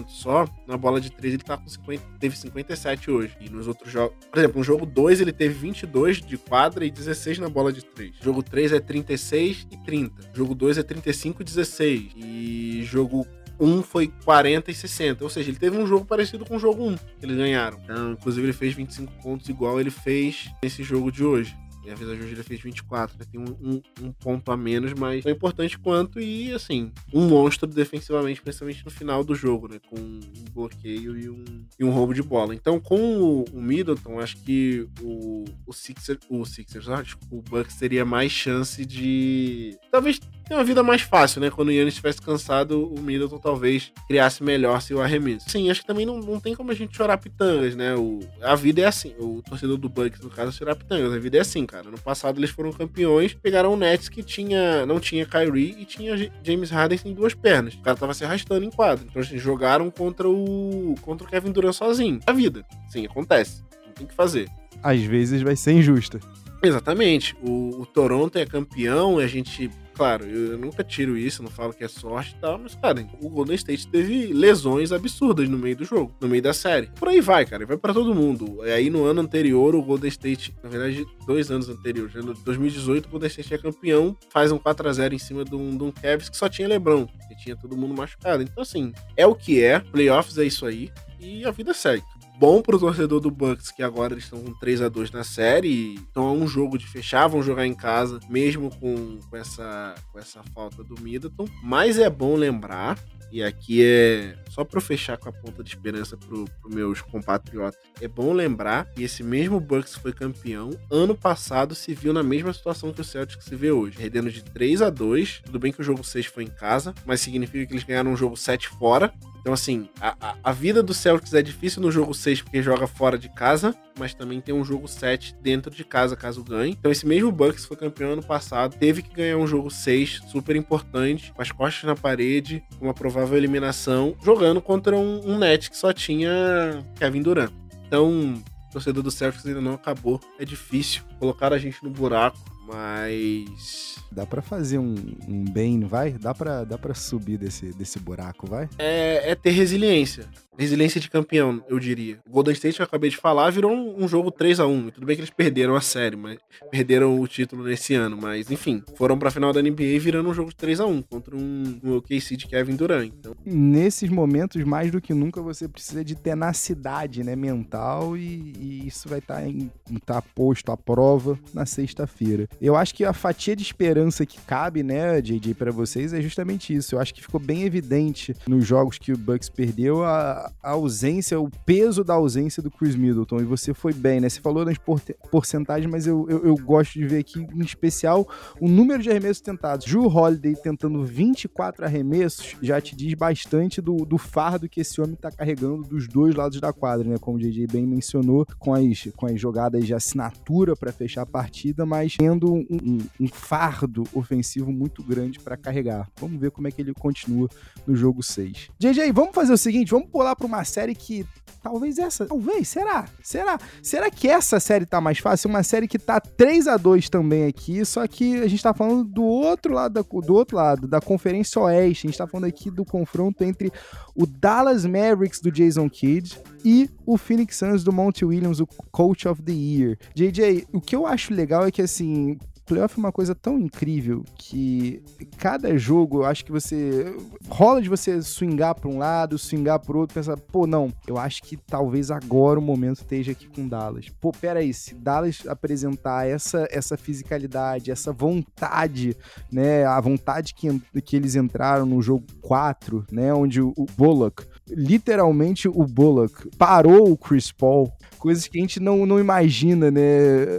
só, na bola de 3 ele tá com 50, teve 57 hoje. E nos outros jogos, por exemplo, no jogo 2 ele teve 22 de quadra e 16 na bola de 3. Jogo 3 é 36 e 30. Jogo 2 é 35 e 16. E jogo um foi 40 e 60. Ou seja, ele teve um jogo parecido com o jogo 1 que eles ganharam. Então, inclusive, ele fez 25 pontos igual ele fez nesse jogo de hoje. E a Visa Júlia fez 24, né? tem um, um, um, ponto a menos, mas tão importante quanto e, assim, um monstro defensivamente, principalmente no final do jogo, né? Com um bloqueio e um, e um roubo de bola. Então, com o, o Middleton, acho que o, o Sixers, o Sixers, o Bucks teria mais chance de. Talvez ter uma vida mais fácil, né? Quando o Yannis estivesse cansado, o Middleton talvez criasse melhor seu arremesso. Sim, acho que também não, não tem como a gente chorar pitangas, né? O, a vida é assim. O torcedor do Bucks, no caso, chorar pitangas. A vida é assim, cara. No passado eles foram campeões, pegaram o Nets que tinha, não tinha Kyrie e tinha James Harden em duas pernas. O cara tava se arrastando em quadro. Então, assim, jogaram contra o contra o Kevin Durant sozinho. A vida. Sim, acontece. Não tem que fazer. Às vezes vai ser injusta. Exatamente. O, o Toronto é campeão e a gente claro, eu nunca tiro isso, não falo que é sorte e tal, mas, cara, o Golden State teve lesões absurdas no meio do jogo, no meio da série. Por aí vai, cara, vai para todo mundo. E aí no ano anterior, o Golden State, na verdade, dois anos anteriores, já no 2018, o Golden State é campeão, faz um 4x0 em cima de um, de um Cavs que só tinha LeBron, que tinha todo mundo machucado. Então, assim, é o que é, playoffs é isso aí, e a vida segue bom pro torcedor do Bucks, que agora eles estão com 3 a 2 na série. Então é um jogo de fechar, vão jogar em casa, mesmo com, com, essa, com essa falta do Middleton. Mas é bom lembrar, e aqui é só para fechar com a ponta de esperança pro, pro meus compatriotas. É bom lembrar que esse mesmo Bucks foi campeão. Ano passado se viu na mesma situação que o Celtics se vê hoje, perdendo de 3 a 2. Tudo bem que o jogo 6 foi em casa, mas significa que eles ganharam um jogo 7 fora. Então, assim, a, a, a, vida do Celtics é difícil no jogo 6 porque joga fora de casa, mas também tem um jogo 7 dentro de casa caso ganhe. Então, esse mesmo Bucks foi campeão ano passado, teve que ganhar um jogo 6 super importante, com as costas na parede, uma provável eliminação, jogando contra um, um net que só tinha Kevin Durant. Então, torcedor do Celtics ainda não acabou. É difícil colocar a gente no buraco, mas Dá para fazer um, um bem, não vai? Dá para dá pra subir desse, desse buraco, vai? É, é ter resiliência. Resiliência de campeão, eu diria. O Golden State, que eu acabei de falar, virou um, um jogo 3 a 1 Tudo bem que eles perderam a série, mas perderam o título nesse ano. Mas, enfim, foram pra final da NBA virando um jogo de 3 a 1 contra um, um OKC de Kevin Durant. Então... Nesses momentos, mais do que nunca, você precisa de tenacidade né, mental e, e isso vai estar tá, tá posto à prova na sexta-feira. Eu acho que a fatia de esperança esperança que cabe, né, JJ, para vocês é justamente isso. Eu acho que ficou bem evidente nos jogos que o Bucks perdeu a, a ausência, o peso da ausência do Chris Middleton. E você foi bem, né? Você falou das porcentagens, mas eu, eu, eu, gosto de ver aqui, em especial, o número de arremessos tentados. Drew Holiday tentando 24 arremessos já te diz bastante do, do fardo que esse homem tá carregando dos dois lados da quadra, né? Como o JJ bem mencionou, com as, com as jogadas de assinatura para fechar a partida, mas tendo um, um, um fardo fardo ofensivo muito grande para carregar. Vamos ver como é que ele continua no jogo 6. JJ, vamos fazer o seguinte, vamos pular para uma série que talvez essa, talvez, será? Será? Será que essa série tá mais fácil? Uma série que tá 3 a 2 também aqui, só que a gente tá falando do outro lado da, do outro lado da Conferência Oeste. A gente tá falando aqui do confronto entre o Dallas Mavericks do Jason Kidd e o Phoenix Suns do Monty Williams, o Coach of the Year. JJ, o que eu acho legal é que assim, playoff é uma coisa tão incrível que cada jogo eu acho que você. rola de você swingar para um lado, swingar para outro, pensar, pô, não, eu acho que talvez agora o momento esteja aqui com Dallas. Pô, peraí, se Dallas apresentar essa, essa fisicalidade, essa vontade, né, a vontade que, que eles entraram no jogo 4, né, onde o, o Bullock, literalmente o Bullock, parou o Chris Paul coisas que a gente não, não imagina, né,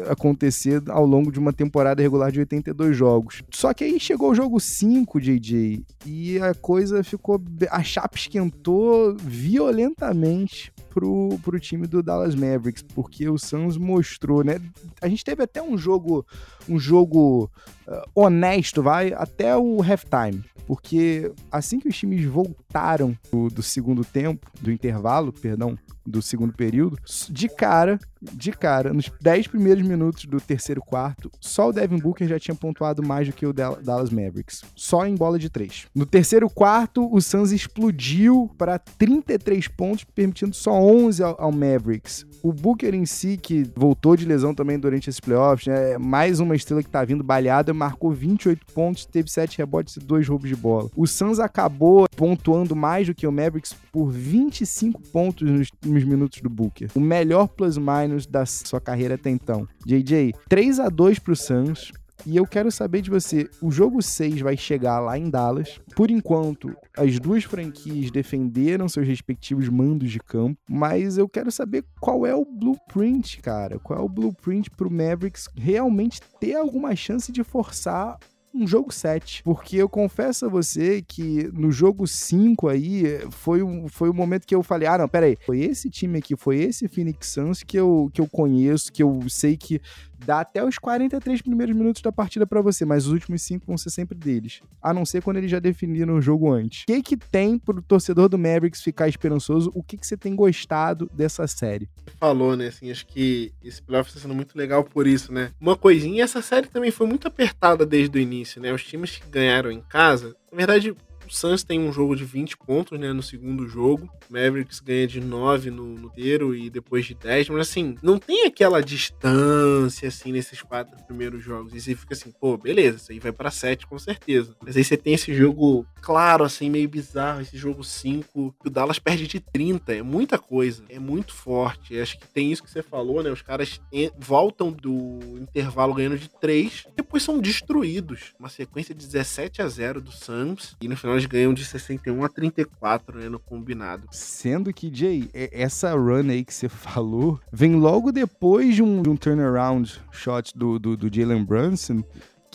acontecer ao longo de uma temporada regular de 82 jogos. Só que aí chegou o jogo 5, JJ, e a coisa ficou. A chapa esquentou violentamente pro, pro time do Dallas Mavericks, porque o Suns mostrou, né? A gente teve até um jogo, um jogo uh, honesto, vai, até o halftime. Porque assim que os times voltaram do, do segundo tempo, do intervalo, perdão, do segundo período, de cara, de cara, nos 10 primeiros minutos do terceiro quarto, só o Devin Booker já tinha pontuado mais do que o Dallas Mavericks. Só em bola de 3. No terceiro quarto, o Suns explodiu para 33 pontos, permitindo só 11 ao, ao, Mavericks. O Booker em si, que voltou de lesão também durante esses playoffs, né, mais uma estrela que tá vindo baleada, marcou 28 pontos, teve 7 rebotes e 2 roubos de bola. O Suns acabou pontuando mais do que o Mavericks por 25 pontos nos, minutos do Booker. O melhor plus-minus da sua carreira até então. JJ, 3 a 2 pro Suns. E eu quero saber de você, o jogo 6 vai chegar lá em Dallas. Por enquanto, as duas franquias defenderam seus respectivos mandos de campo, mas eu quero saber qual é o blueprint, cara. Qual é o blueprint pro Mavericks realmente ter alguma chance de forçar um jogo 7. Porque eu confesso a você que no jogo 5 aí foi um, foi o um momento que eu falei: ah, não, peraí, foi esse time aqui, foi esse Phoenix Suns que eu, que eu conheço, que eu sei que dá até os 43 primeiros minutos da partida para você, mas os últimos cinco vão ser sempre deles. A não ser quando eles já definiram o jogo antes. O que que tem pro torcedor do Mavericks ficar esperançoso? O que que você tem gostado dessa série? Falou, né, assim, acho que esse playoff está sendo muito legal por isso, né? Uma coisinha, essa série também foi muito apertada desde o início, né? Os times que ganharam em casa, na verdade, o Suns tem um jogo de 20 pontos, né, no segundo jogo. Mavericks ganha de 9 no, no inteiro e depois de 10. Mas assim, não tem aquela distância, assim, nesses quatro primeiros jogos. E você fica assim, pô, beleza, isso aí vai para 7 com certeza. Mas aí você tem esse jogo claro, assim, meio bizarro, esse jogo 5, que o Dallas perde de 30. É muita coisa. É muito forte. Acho que tem isso que você falou, né? Os caras voltam do intervalo ganhando de 3, depois são destruídos. Uma sequência de 17 a 0 do Suns. E no final eles ganham de 61 a 34, né, no combinado. Sendo que, Jay, essa run aí que você falou vem logo depois de um, de um turnaround shot do, do, do Jalen Brunson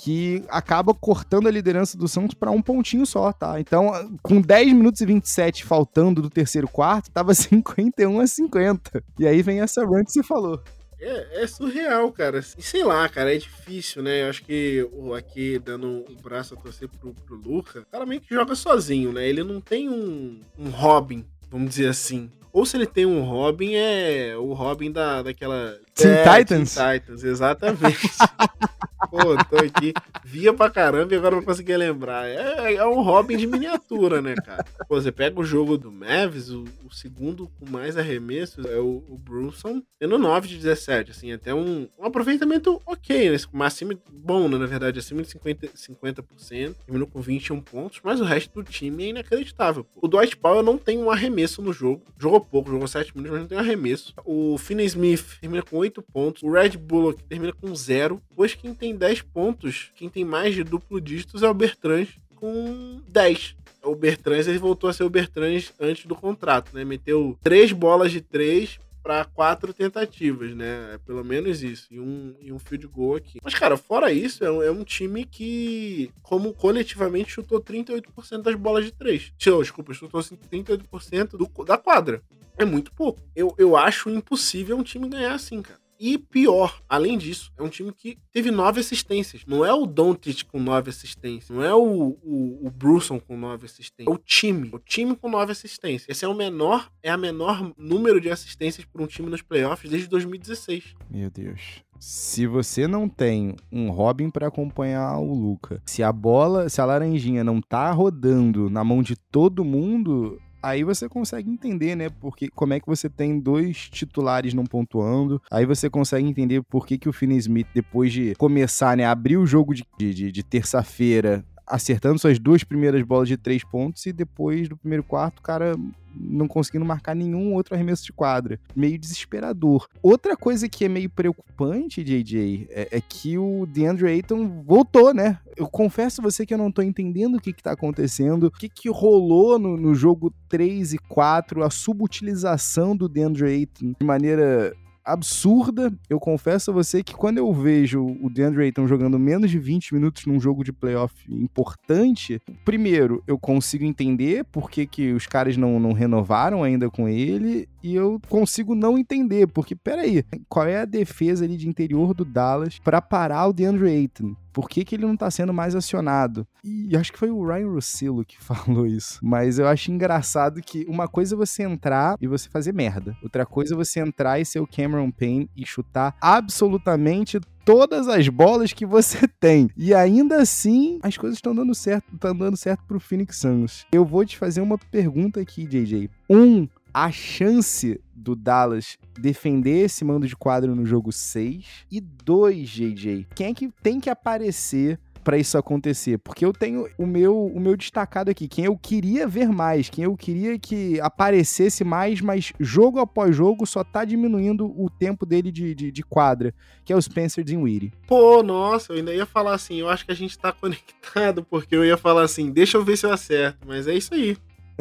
que acaba cortando a liderança do Santos para um pontinho só, tá? Então, com 10 minutos e 27 faltando do terceiro quarto, tava 51 a 50. E aí vem essa run que você falou. É, é, surreal, cara. E sei lá, cara, é difícil, né? Eu acho que o, aqui, dando o braço a torcer pro, pro Luca, o cara meio que joga sozinho, né? Ele não tem um, um Robin, vamos dizer assim. Ou se ele tem um Robin, é o Robin da, daquela. Teen é, Titans? Teen Titans, exatamente. Pô, tô aqui, via pra caramba e agora não consegui lembrar. É, é um Robin de miniatura, né, cara? Pô, você pega o jogo do Mavis, o, o segundo com mais arremessos é o, o Brunson, tendo 9 de 17, assim, até um, um aproveitamento ok, né? Um acima, bom, né, na verdade, acima de 50%, 50%, terminou com 21 pontos, mas o resto do time é inacreditável. Pô. O Dwight Powell não tem um arremesso no jogo, jogou pouco, jogou 7 minutos, mas não tem um arremesso. O Finney Smith termina com 8 pontos, o Red Bullock termina com 0, pois quem tem 10 pontos, quem tem mais de duplo dígitos é o Bertrand com 10. O Bertrand ele voltou a ser o Bertrand antes do contrato, né? Meteu três bolas de três para quatro tentativas, né? É pelo menos isso. E um, e um field goal aqui. Mas, cara, fora isso, é um, é um time que, como coletivamente, chutou 38% das bolas de três. Desculpa, chutou 38% do, da quadra. É muito pouco. Eu, eu acho impossível um time ganhar assim, cara. E pior, além disso, é um time que teve nove assistências. Não é o Doncic com nove assistências. Não é o, o, o Bruson com nove assistências. É o time. O time com nove assistências. Esse é o menor, é a menor número de assistências por um time nos playoffs desde 2016. Meu Deus. Se você não tem um Robin para acompanhar o Luca, se a bola, se a laranjinha não tá rodando na mão de todo mundo, Aí você consegue entender, né? Porque como é que você tem dois titulares não pontuando. Aí você consegue entender por que, que o Finney Smith, depois de começar, né, abrir o jogo de, de, de terça-feira, acertando suas duas primeiras bolas de três pontos e depois do primeiro quarto, o cara não conseguindo marcar nenhum outro arremesso de quadra. Meio desesperador. Outra coisa que é meio preocupante, JJ, é, é que o DeAndre Ayton voltou, né? Eu confesso a você que eu não tô entendendo o que que tá acontecendo, o que que rolou no, no jogo 3 e 4, a subutilização do DeAndre Ayton de maneira absurda. Eu confesso a você que quando eu vejo o DeAndre Ayton jogando menos de 20 minutos num jogo de playoff importante, primeiro, eu consigo entender por que, que os caras não, não renovaram ainda com ele e eu consigo não entender, porque peraí, qual é a defesa ali de interior do Dallas para parar o DeAndre Ayton? Por que, que ele não tá sendo mais acionado? E acho que foi o Ryan Russillo que falou isso. Mas eu acho engraçado que uma coisa é você entrar e você fazer merda. Outra coisa é você entrar e ser o Cameron Payne e chutar absolutamente todas as bolas que você tem. E ainda assim, as coisas estão dando certo, estão dando certo pro Phoenix Suns. Eu vou te fazer uma pergunta aqui, JJ. Um, a chance do Dallas defender esse mando de quadro no jogo 6 e 2, JJ. Quem é que tem que aparecer para isso acontecer? Porque eu tenho o meu o meu destacado aqui, quem eu queria ver mais, quem eu queria que aparecesse mais, mas jogo após jogo só tá diminuindo o tempo dele de, de, de quadra, que é o Spencer Dinwiddie. Pô, nossa, eu ainda ia falar assim, eu acho que a gente tá conectado, porque eu ia falar assim, deixa eu ver se eu acerto, mas é isso aí.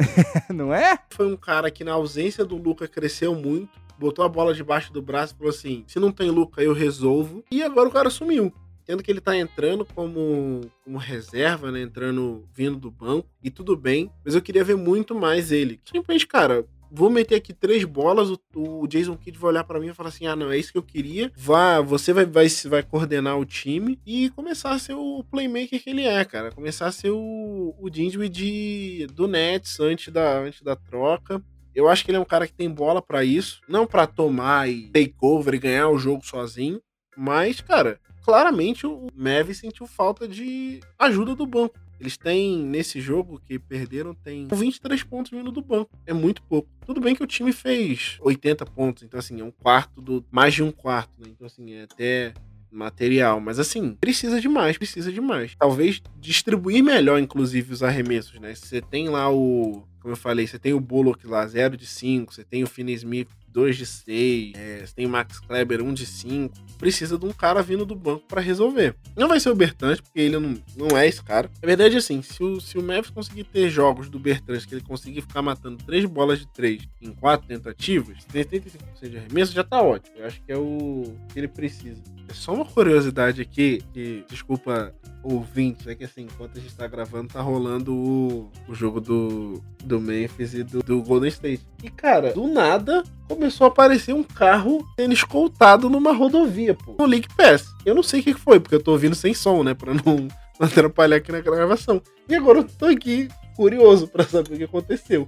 não é? Foi um cara que, na ausência do Luca, cresceu muito. Botou a bola debaixo do braço e falou assim: se não tem Luca, eu resolvo. E agora o cara sumiu. Tendo que ele tá entrando como, como reserva, né? Entrando vindo do banco. E tudo bem. Mas eu queria ver muito mais ele. Simplesmente, cara, vou meter aqui três bolas, o, o Jason Kidd vai olhar para mim e falar assim: ah, não, é isso que eu queria. Vá, você vai, vai, vai coordenar o time e começar a ser o playmaker que ele é, cara. Começar a ser o, o de do Nets antes da, antes da troca. Eu acho que ele é um cara que tem bola para isso, não para tomar e take over e ganhar o jogo sozinho, mas, cara, claramente o Mavis sentiu falta de ajuda do banco. Eles têm, nesse jogo que perderam, tem 23 pontos vindo do banco. É muito pouco. Tudo bem que o time fez 80 pontos, então assim, é um quarto do. mais de um quarto, né? Então, assim, é até material. Mas assim, precisa de mais, precisa de mais. Talvez distribuir melhor, inclusive, os arremessos, né? Você tem lá o. Como eu falei, você tem o Bullock lá, 0 de 5, você tem o Finney Smith 2 de 6, é, tem Max Kleber 1 de 5. Precisa de um cara vindo do banco para resolver. Não vai ser o Bertans, porque ele não, não é esse cara. Na verdade, assim, se o, se o Mavis conseguir ter jogos do Bertans que ele conseguir ficar matando 3 bolas de 3 em 4 tentativas, 75% de arremesso já tá ótimo. Eu acho que é o que ele precisa. É só uma curiosidade aqui, que, desculpa ouvintes, é que assim, enquanto a gente tá gravando, tá rolando o, o jogo do, do Memphis e do, do Golden State. E, cara, do nada começou a aparecer um carro sendo escoltado numa rodovia, pô. No Link Pass. Eu não sei o que foi, porque eu tô ouvindo sem som, né? Pra não, não atrapalhar aqui na gravação. E agora eu tô aqui curioso pra saber o que aconteceu.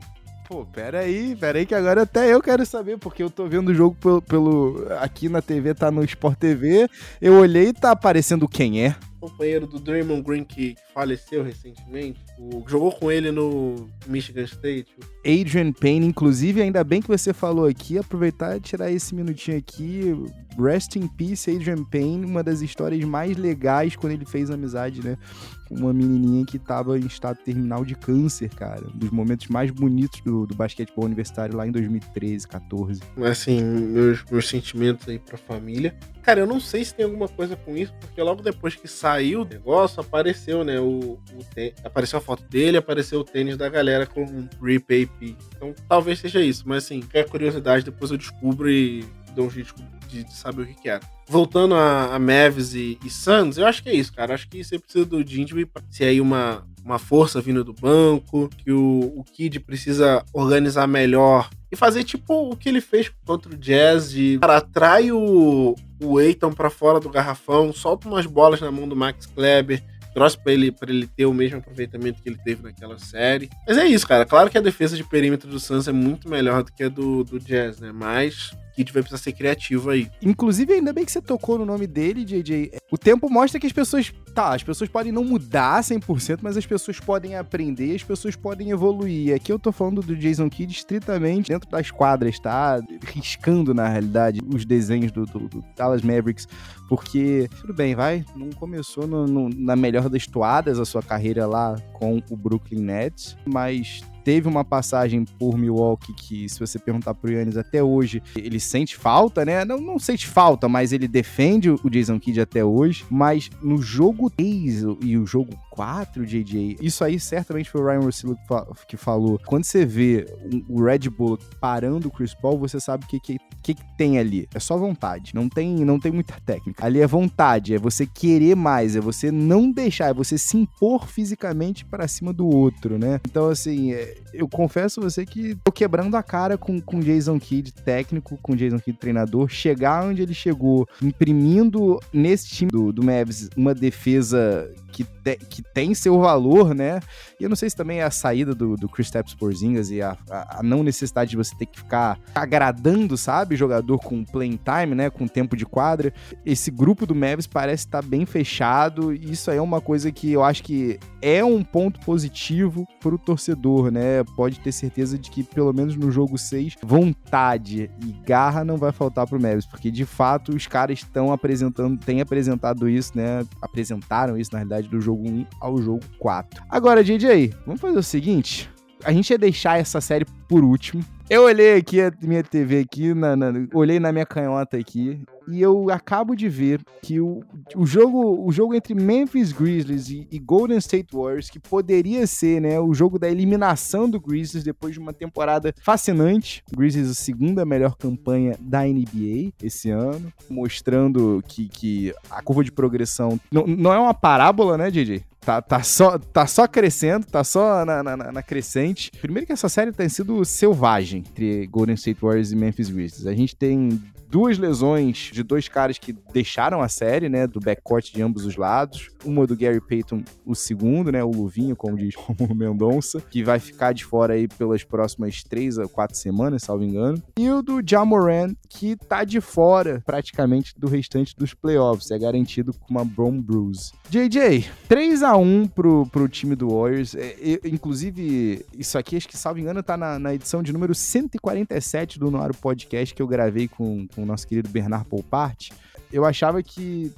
Pô, pera aí, pera aí que agora até eu quero saber, porque eu tô vendo o jogo pelo, pelo aqui na TV, tá no Sport TV, eu olhei e tá aparecendo quem é companheiro do Draymond Green que faleceu recentemente, o, jogou com ele no Michigan State. Adrian Payne, inclusive, ainda bem que você falou aqui, aproveitar e tirar esse minutinho aqui. Rest in peace, Adrian Payne, uma das histórias mais legais quando ele fez amizade, né? Com uma menininha que tava em estado terminal de câncer, cara. Um dos momentos mais bonitos do, do basquetebol universitário lá em 2013, 14. Assim, meus, meus sentimentos aí pra família. Cara, eu não sei se tem alguma coisa com isso, porque logo depois que saiu o negócio, apareceu, né? O, o apareceu a foto dele, apareceu o tênis da galera com um Repay Então talvez seja isso, mas assim, qualquer curiosidade, depois eu descubro e dou um jeito de, de saber o que, que era. Voltando a, a Mavis e, e Suns, eu acho que é isso, cara. Acho que você precisa do Gingy ser aí uma, uma força vindo do banco, que o, o Kid precisa organizar melhor e fazer tipo o que ele fez contra o Jazz, de cara, atrai o, o Eiton para fora do garrafão, solta umas bolas na mão do Max Kleber, trouxe para ele, pra ele ter o mesmo aproveitamento que ele teve naquela série. Mas é isso, cara. Claro que a defesa de perímetro do Suns é muito melhor do que a do, do Jazz, né? Mas Kid vai precisar ser criativo aí. Inclusive, ainda bem que você tocou no nome dele, JJ. O tempo mostra que as pessoas. Tá, as pessoas podem não mudar 100%, mas as pessoas podem aprender, as pessoas podem evoluir. Aqui eu tô falando do Jason Kidd estritamente dentro das quadras, tá? Riscando, na realidade, os desenhos do, do, do Dallas Mavericks. Porque, tudo bem, vai. Não começou no, no, na melhor das toadas a sua carreira lá com o Brooklyn Nets, mas teve uma passagem por Milwaukee que, se você perguntar pro Yannis até hoje, ele sente falta, né? Não, não sente falta, mas ele defende o Jason Kidd até hoje. Mas no jogo 3 e o jogo 4, JJ. Isso aí certamente foi o Ryan Russillo que falou. Quando você vê o Red Bull parando o Chris Paul, você sabe o que, que, que, tem ali. É só vontade. Não tem, não tem muita técnica. Ali é vontade, é você querer mais, é você não deixar, é você se impor fisicamente para cima do outro, né? Então, assim, é, eu confesso a você que tô quebrando a cara com, com Jason Kidd técnico, com Jason Kidd treinador, chegar onde ele chegou, imprimindo nesse time do, do Mavs uma defesa que, te, que tem seu valor, né? E eu não sei se também é a saída do, do Chris Stapps Porzingas e a, a, a, não necessidade de você ter que ficar agradando, sabe? Jogador com playing time, né? Com tempo de quadra. Esse grupo do Mavs parece estar tá bem fechado e isso aí é uma coisa que eu acho que é um ponto positivo pro torcedor, né? Pode ter certeza de que pelo menos no jogo 6, vontade e garra não vai faltar pro Mavs, porque de fato os caras estão apresentando, têm apresentado isso, né? Apresentaram isso na realidade do jogo 1 ao jogo 4. Agora, JJ, vamos fazer o seguinte: a gente ia deixar essa série por último. Eu olhei aqui a minha TV aqui, na, na, olhei na minha canhota aqui, e eu acabo de ver que o, o, jogo, o jogo entre Memphis Grizzlies e, e, Golden State Warriors, que poderia ser né, o jogo da eliminação do Grizzlies depois de uma temporada fascinante. O Grizzlies, a segunda melhor campanha da NBA esse ano, mostrando que, que a curva de progressão não, é uma parábola, né, DJ? Tá, tá, só, tá só crescendo, tá só na, na, na, crescente. Primeiro que essa série tem sido selvagem entre Golden State Warriors e Memphis Grizzlies. A gente tem duas lesões de dois caras que deixaram a série, né, do backcourt de ambos os lados. Uma do Gary Payton, o segundo, né, o Luvinho, como diz o Mendonça, que vai ficar de fora aí pelas próximas três a quatro semanas, salvo engano. E o do Jamoran, que tá de fora praticamente do restante dos playoffs, é garantido com uma Brom Bruise. JJ, 3 a 1 pro, pro time do Warriors. É, é, inclusive, isso aqui, acho que, salvo engano, tá na, na edição de número 147 do Noaro Podcast que eu gravei com, com o nosso querido Bernard Poupart, eu achava que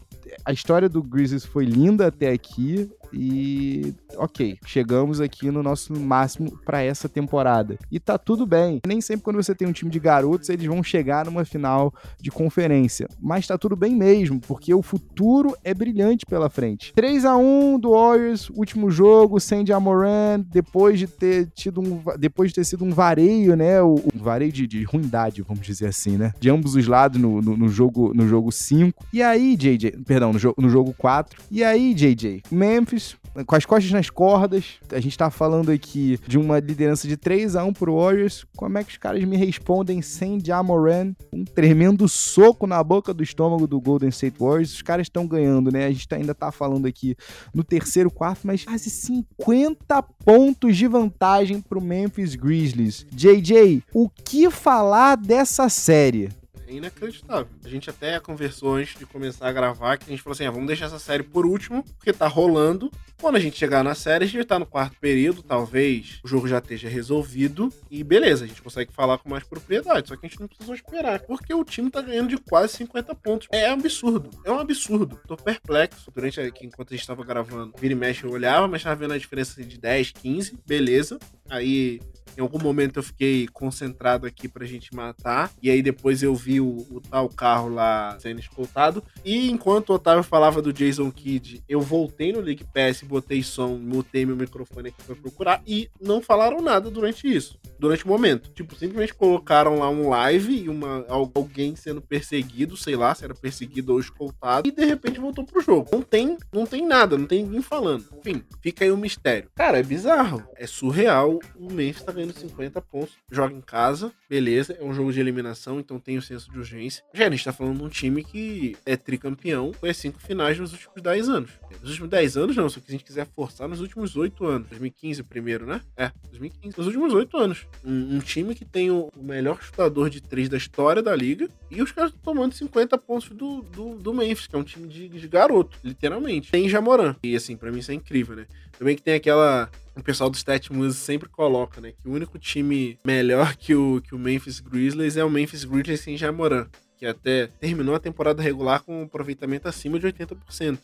a história do Grizzlies foi linda até aqui. E ok, chegamos aqui no nosso máximo para essa temporada. E tá tudo bem. Nem sempre quando você tem um time de garotos, eles vão chegar numa final de conferência. Mas tá tudo bem mesmo, porque o futuro é brilhante pela frente. 3 a 1 do Warriors, último jogo, sem Jamoran, depois de ter tido um depois de ter sido um vareio, né? Um vareio de, de ruindade, vamos dizer assim, né? De ambos os lados no, no, no jogo no jogo 5. E aí, JJ, perdão, no, jo no jogo 4. E aí, JJ, Memphis com as costas nas cordas. A gente tá falando aqui de uma liderança de 3 a 1 pro Warriors. Como é que os caras me respondem sem Jamoran? Um tremendo soco na boca do estômago do Golden State Warriors. Os caras estão ganhando, né? A gente tá, ainda tá falando aqui no terceiro quarto, mas quase 50 pontos de vantagem pro Memphis Grizzlies. JJ, o que falar dessa série? Inacreditável. A gente até conversou antes de começar a gravar que a gente falou assim: ah, vamos deixar essa série por último, porque tá rolando. Quando a gente chegar na série, a gente tá no quarto período, talvez o jogo já esteja resolvido e beleza, a gente consegue falar com mais propriedade. Só que a gente não precisou esperar, porque o time tá ganhando de quase 50 pontos. É absurdo, é um absurdo. Tô perplexo. Durante aqui, enquanto a gente tava gravando, vira e mexe eu olhava, mas tava vendo a diferença de 10, 15, beleza. Aí em algum momento eu fiquei concentrado aqui pra gente matar. E aí depois eu vi o, o tal carro lá sendo escoltado. E enquanto o Otávio falava do Jason Kidd, eu voltei no League Pass, botei som, mutei meu microfone aqui pra procurar. E não falaram nada durante isso. Durante o momento. Tipo, simplesmente colocaram lá um live e uma, alguém sendo perseguido, sei lá, se era perseguido ou escoltado. E de repente voltou pro jogo. Não tem, não tem nada, não tem ninguém falando. Enfim, fica aí o mistério. Cara, é bizarro. É surreal. O Memphis tá ganhando 50 pontos, joga em casa, beleza, é um jogo de eliminação, então tem o senso de urgência. Já a gente tá falando de um time que é tricampeão, foi cinco finais nos últimos 10 anos. Nos últimos 10 anos, não, se a gente quiser forçar, nos últimos 8 anos. 2015 primeiro, né? É, 2015. Nos últimos 8 anos. Um, um time que tem o, melhor chutador de 3 da história da liga e os caras tomando 50 pontos do, do, do Memphis, que é um time de, de garoto, literalmente. Tem Jamoran. E assim, para mim isso é incrível, né? Também que tem aquela o pessoal do Stat Music sempre coloca, né? Que o único time melhor que o, que o Memphis Grizzlies é o Memphis Grizzlies sem Jamoran, que até terminou a temporada regular com um aproveitamento acima de 80%.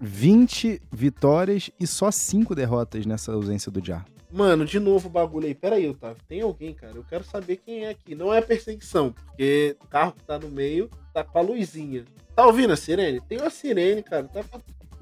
20 vitórias e só 5 derrotas nessa ausência do Jar. Mano, de novo o bagulho aí. Pera aí, Otávio. Tem alguém, cara? Eu quero saber quem é aqui. Não é perseguição, porque o carro que tá no meio tá com a luzinha. Tá ouvindo a sirene? Tem uma sirene, cara. Tá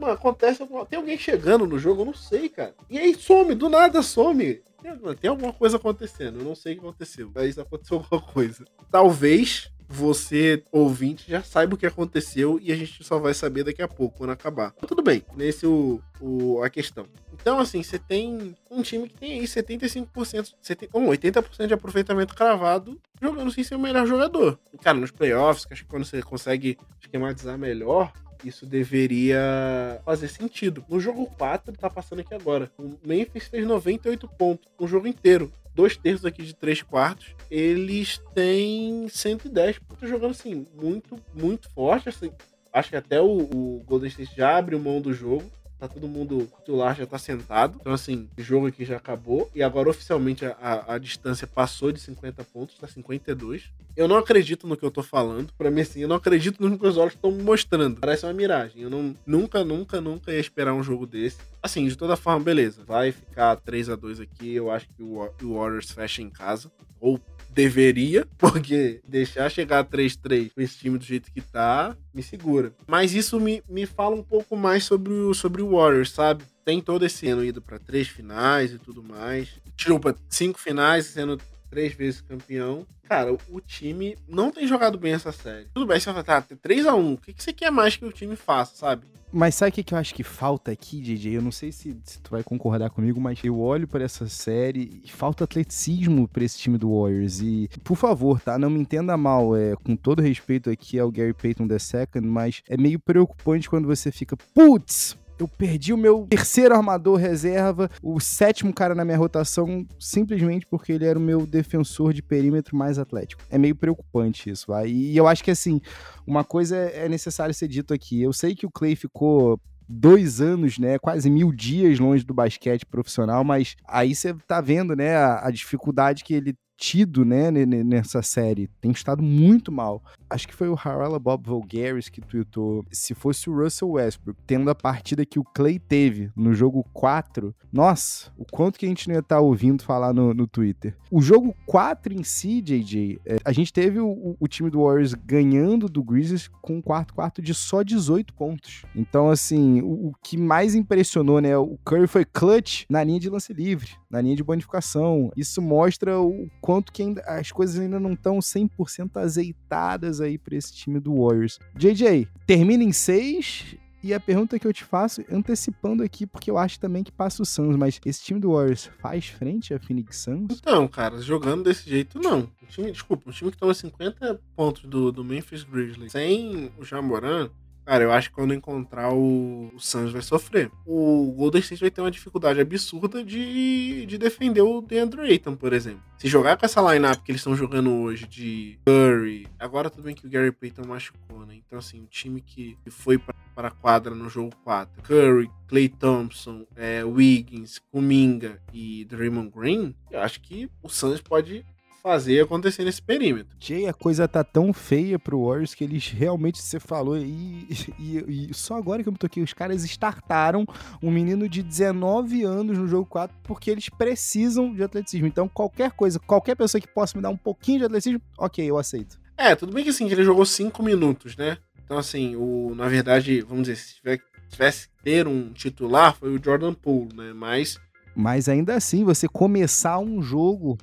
mano, acontece, tem alguém chegando no jogo, eu não sei, cara. E aí some, do nada some. Tem, tem alguma coisa acontecendo, eu não sei o que aconteceu. Mas aconteceu alguma coisa. Talvez você, ouvinte, já saiba o que aconteceu e a gente só vai saber daqui a pouco, quando acabar. Tudo bem, nesse o, o, a questão. Então, assim, você tem um time que tem aí 75%, 70, 80% de aproveitamento cravado jogando sem ser o melhor jogador. Cara, nos playoffs, que acho que quando você consegue esquematizar melhor, isso deveria fazer sentido. No jogo 4, tá passando aqui agora. O Memphis fez 98 pontos no jogo inteiro dois terços aqui de três quartos, eles têm 110 pontos jogando assim, muito, muito forte. Assim. Acho que até o, o Golden State já abre mão do jogo tá todo mundo titular, já tá sentado. Então, assim, o jogo aqui já acabou. E agora, oficialmente, a, a distância passou de 50 pontos, tá 52. Eu não acredito no que eu tô falando. Pra mim, assim, eu não acredito no que os olhos estão me mostrando. Parece uma miragem. Eu não, nunca, nunca, nunca ia esperar um jogo desse. Assim, de toda forma, beleza. Vai ficar 3 a 2 aqui. Eu acho que o, o Warriors fecha em casa. Ou deveria, porque deixar chegar a 3-3 com esse time do jeito que tá, me segura. Mas isso me, me fala um pouco mais sobre o, sobre o Warriors, sabe? Tem todo esse ano ido para três finais e tudo mais. Desculpa, cinco finais, sendo três vezes campeão. Cara, o time não tem jogado bem essa série. Tudo bem, você vai tá, 3x1. O que, você quer mais que o time faça, sabe? Mas sabe o que, que eu acho que falta aqui, DJ? Eu não sei se, se tu vai concordar comigo, mas eu olho para essa série e falta atleticismo para esse time do Warriors. E, por favor, tá? Não me entenda mal, é, com todo respeito aqui ao Gary Payton II, mas é meio preocupante quando você fica, putz, eu perdi o meu terceiro armador reserva, o sétimo cara na minha rotação, simplesmente porque ele era o meu defensor de perímetro mais atlético. É meio preocupante isso, vai. E eu acho que, assim, uma coisa é necessário ser dito aqui. Eu sei que o Clay ficou dois anos, né, quase mil dias longe do basquete profissional, mas aí você tá vendo, né, a, a dificuldade que ele tido, né, nessa série. Tem estado muito mal. Acho que foi o Harala Bob Vulgaris que tweetou. Se fosse o Russell Westbrook tendo a partida que o Clay teve no jogo 4, nossa, o quanto que a gente não ia estar tá ouvindo falar no, no Twitter. O jogo 4 em si, JJ, é, a gente teve o, o, time do Warriors ganhando do Grizzlies com um quarto quarto de só 18 pontos. Então, assim, o, o que mais impressionou, né, o Curry foi clutch na linha de lance livre, na linha de bonificação. Isso mostra o quanto que ainda, as coisas ainda não estão 100% azeitadas aí para esse time do Warriors. JJ, termina em 6 e a pergunta que eu te faço, antecipando aqui, porque eu acho também que passa o Suns, mas esse time do Warriors faz frente a Phoenix Suns? Não, cara, jogando desse jeito, não. Um time, desculpa, um time que toma 50 pontos do, do Memphis Grizzlies sem o Jamoran, Cara, eu acho que quando encontrar o, o Suns vai sofrer. O Golden State vai ter uma dificuldade absurda de, de defender o DeAndre Ayton, por exemplo. Se jogar com essa lineup que eles estão jogando hoje de Curry, agora tudo bem que o Gary Payton machucou, né? Então, assim, o time que, foi para a quadra no jogo 4, Curry, Clay Thompson, é, Wiggins, Kuminga e Draymond Green, eu acho que o Suns pode fazer acontecer nesse perímetro. Jay, a coisa tá tão feia pro Warriors que eles realmente, você falou, e, e, e, só agora que eu me toquei, os caras startaram um menino de 19 anos no jogo 4 porque eles precisam de atleticismo. Então, qualquer coisa, qualquer pessoa que possa me dar um pouquinho de atleticismo, ok, eu aceito. É, tudo bem que assim, ele jogou 5 minutos, né? Então, assim, o, na verdade, vamos dizer, se tiver, tivesse ter um titular, foi o Jordan Poole, né? Mas. Mas ainda assim, você começar um jogo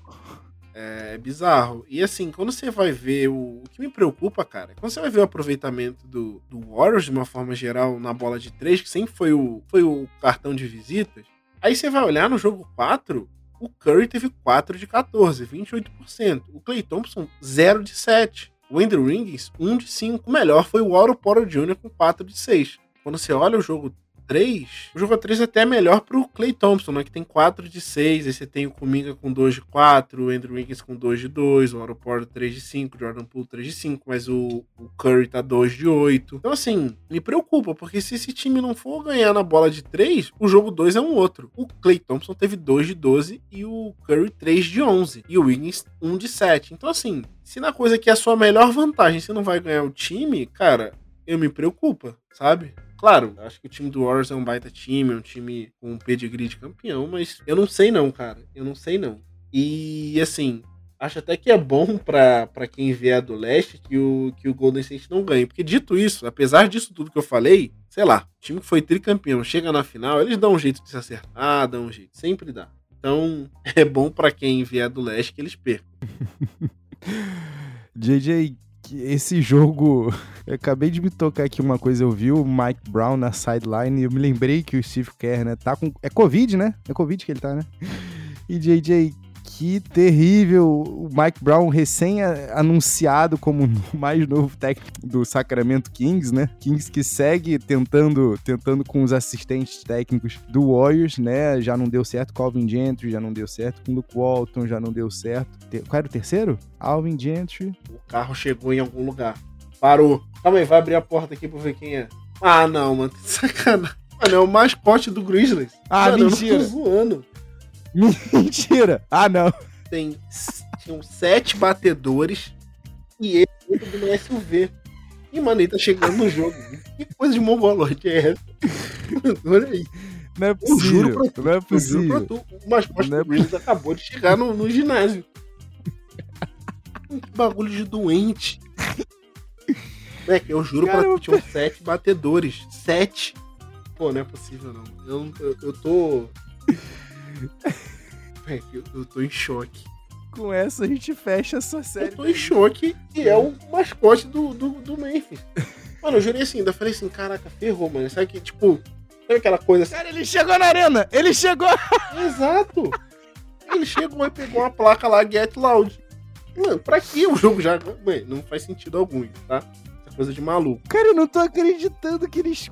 é bizarro. E assim, quando você vai ver o, o que me preocupa, cara, quando você vai ver o aproveitamento do, do Warriors de uma forma geral na bola de três, que sempre foi o, foi o cartão de visitas, aí você vai olhar no jogo 4, o Curry teve 4 de 14, 28%. O Clay Thompson, 0 de 7. O Andrew Wiggins, 1 de 5. O melhor foi o Oro Porter Jr. com 4 de 6. Quando você olha o jogo 3, o jogo 3 é até melhor pro Clay Thompson, né? Que tem 4 de 6, aí você tem o Kuminga com 2 de 4, o Andrew Wiggins com 2 de 2, o Aeroport 3 de 5, o Jordan Poole 3 de 5, mas o, o Curry tá 2 de 8. Então, assim, me preocupa, porque se esse time não for ganhar na bola de 3, o jogo 2 é um outro. O Clay Thompson teve 2 de 12 e o Curry 3 de 11. E o Wiggins 1 de 7. Então, assim, se na coisa que é a sua melhor vantagem você não vai ganhar o time, cara, eu me preocupa, sabe? Claro, acho que o time do Warriors é um baita time, é um time com um pedigree de campeão, mas eu não sei não, cara. Eu não sei não. E assim, acho até que é bom pra quem vier do leste que o, que o Golden State não ganhe. Porque dito isso, apesar disso tudo que eu falei, sei lá, o time que foi tricampeão chega na final, eles dão um jeito de se acertar, dão um jeito, sempre dá. Então é bom pra quem vier do leste que eles percam. JJ, esse jogo. Eu acabei de me tocar aqui uma coisa. Eu vi o Mike Brown na sideline e eu me lembrei que o Steve Kerr, né? Tá com. É Covid, né? É Covid que ele tá, né? E JJ, que terrível. O Mike Brown, recém-anunciado como o mais novo técnico do Sacramento Kings, né? Kings que segue tentando, tentando com os assistentes técnicos do Warriors, né? Já não deu certo. Calvin Gentry já não deu certo. Com Luke Walton já não deu certo. Qual era o terceiro? Alvin Gentry. O carro chegou em algum lugar. Parou. Calma aí, vai abrir a porta aqui pra ver quem é. Ah, não, mano. Sacanagem. Mano, é o mascote do Grizzlies. Ah, mano, mentira. Eu não tô zoando. Mentira! Ah, não. Tem, tinham sete batedores e ele dentro do SUV. E, mano, ele tá chegando no jogo. Que coisa de mongoloide é essa? Olha aí. Não é Eu possível. juro pra tu. não é Eu juro pra possível. tu. O mascote Não é acabou de chegar no, no ginásio. Que bagulho de doente. É que eu juro Cara, pra eu- tu, tinham sete batedores. Sete. Pô, não é possível, não. Eu, eu, eu tô. Eu, eu tô em choque. Com essa a gente fecha essa série. Eu tô em choque que é o mascote do, do, do Memphis. Mano, eu jurei assim, ainda falei assim, caraca, ferrou, mano. Sabe que, tipo, sabe aquela coisa assim? Cara, ele chegou na arena! Ele chegou! Exato! Ele chegou e pegou uma placa lá, Get Loud. Mano, pra que o jogo já. Mano, não faz sentido algum, tá? Essa coisa de maluco. Cara, eu não tô acreditando que eles.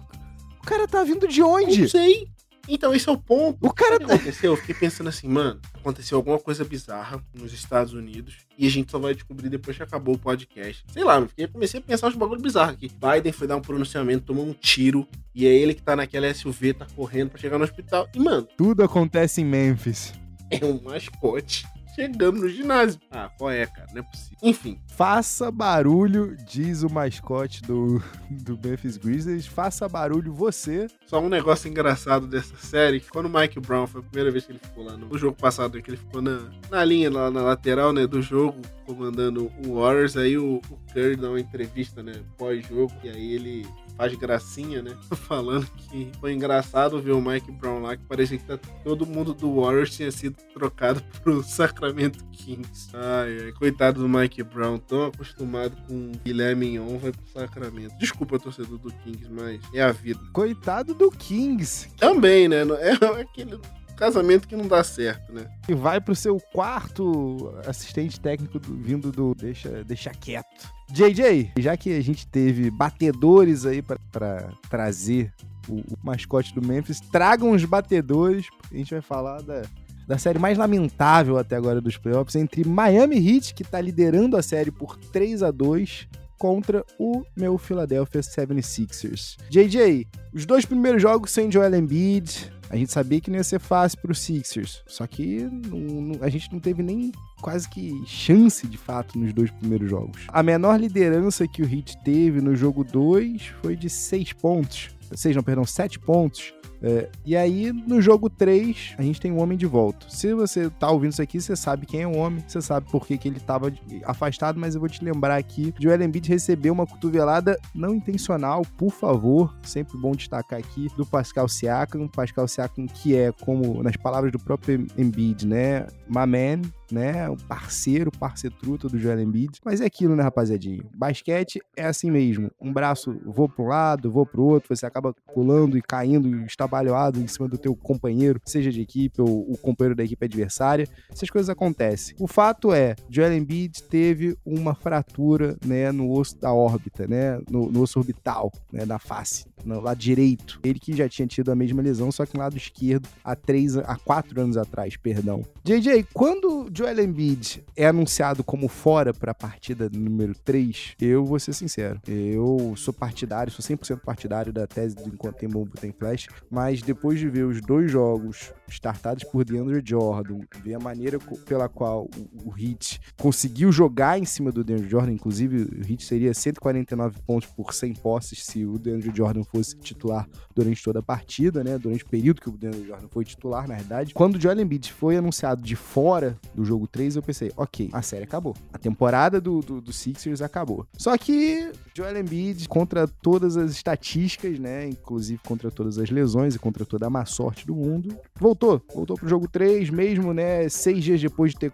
O cara tá vindo de Não onde? sei. Então, esse é o ponto. O cara O que tá. aconteceu? Eu fiquei pensando assim, mano, aconteceu alguma coisa bizarra nos Estados Unidos e a gente só vai descobrir depois que acabou o podcast. Sei lá, eu fiquei, comecei a pensar uns bagulho bizarro aqui. Biden foi dar um pronunciamento, tomou um tiro e é ele que tá naquela SUV, tá correndo pra chegar no hospital. E, mano, Tudo acontece em Memphis. é um mascote chegando no ginásio. Ah, qual é, cara? Não é possível. Enfim, Faça barulho, diz o mascote do, do Memphis Grizzlies. Faça barulho você. só um negócio engraçado dessa série, que quando o Mike Brown foi a primeira vez que ele ficou lá no, no jogo passado, que ele ficou na, na linha, lá na lateral, né, do jogo, comandando o Warriors, aí o, o Curry dá uma entrevista, né, pós-jogo, e aí ele faz gracinha, né, falando que foi engraçado ver o Mike Brown lá, que parecia que tá, todo mundo do Warriors tinha sido trocado pro Sacramento Kings. Ai, ai, coitado do Mike Brown, tão acostumado com Guilherme Mignon, vai pro Sacramento. Desculpa, torcedor do Kings, mas é a vida. Coitado do Kings, Também, né? É aquele casamento que não dá certo, né? que vai pro seu quarto assistente técnico do- vindo do. Deixa, deixa quieto. JJ, já que a gente teve batedores aí pra trazer o, o mascote do Memphis, tragam os batedores, a gente vai falar da. Da série mais lamentável até agora dos playoffs, entre Miami Heat, que tá liderando a série por 3 a 2 contra o meu Philadelphia 76ers. JJ, os dois primeiros jogos sem Joel Embiid, a gente sabia que não ia ser fácil pro Sixers, só que não- não- a gente não teve nem quase que chance de fato nos dois primeiros jogos. A menor liderança que o Heat teve no jogo 2 foi de 6 pontos. 6 não, perdão, 7 pontos. É, e aí, no jogo 3, a gente tem um homem de volta. Se você tá ouvindo isso aqui, você sabe quem é o homem, você sabe por que, que ele tava afastado, mas eu vou te lembrar aqui. Joel Embiid recebeu uma cotovelada não intencional, por favor, sempre bom destacar aqui, do Pascal Siakam. Pascal Siakam que é, como nas palavras do próprio Embiid, né, my man, né, o parceiro, parcetruta do Joel Embiid. Mas é aquilo, né, rapaziadinho? Basquete é assim mesmo. Um braço vou para um lado, vou para o outro, você acaba pulando e caindo, estabalhoado em cima do teu companheiro, seja de equipe ou o companheiro da equipe adversária. Essas coisas acontecem. O fato é, Joel Embiid teve uma fratura, né, no osso da órbita, né, no, no osso orbital, né, da face, no lado direito. Ele que já tinha tido a mesma lesão, só que no lado esquerdo há três, há quatro anos atrás, perdão. JJ, quando Joel Embiid é anunciado como fora para a partida número 3, eu vou ser sincero, eu sou partidário, sou 100% partidário da tese do enquanto tem bombo tem flash, mas depois de ver os dois jogos startados por DeAndre Jordan, ver a maneira pela qual o, o Heat conseguiu jogar em cima do DeAndre Jordan, inclusive o Heat seria 149 pontos por 100 posses se o DeAndre Jordan fosse titular durante toda a partida, né? Durante o período que o DeAndre Jordan foi titular, na verdade. Quando o Joel Embiid foi anunciado de fora do jogo 3, eu pensei, ok, a série acabou. A temporada do, do, do Sixers acabou. Só que Joel Embiid, contra todas as estatísticas, né, inclusive contra todas as lesões e contra toda a má sorte do mundo, voltou. Voltou pro jogo 3, mesmo, né, seis dias depois de ter,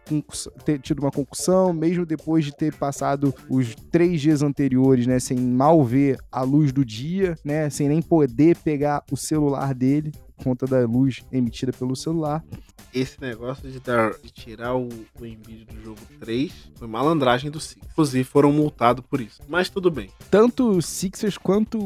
ter tido uma concussão, mesmo depois de ter passado os três dias anteriores, né, sem mal ver a luz do dia, né, sem nem poder pegar o celular dele conta da luz emitida pelo celular. Esse negócio de, dar, de tirar o, o Embiid do jogo 3 foi malandragem do Sixers. Inclusive foram multados por isso. Mas tudo bem. Tanto o Sixers quanto,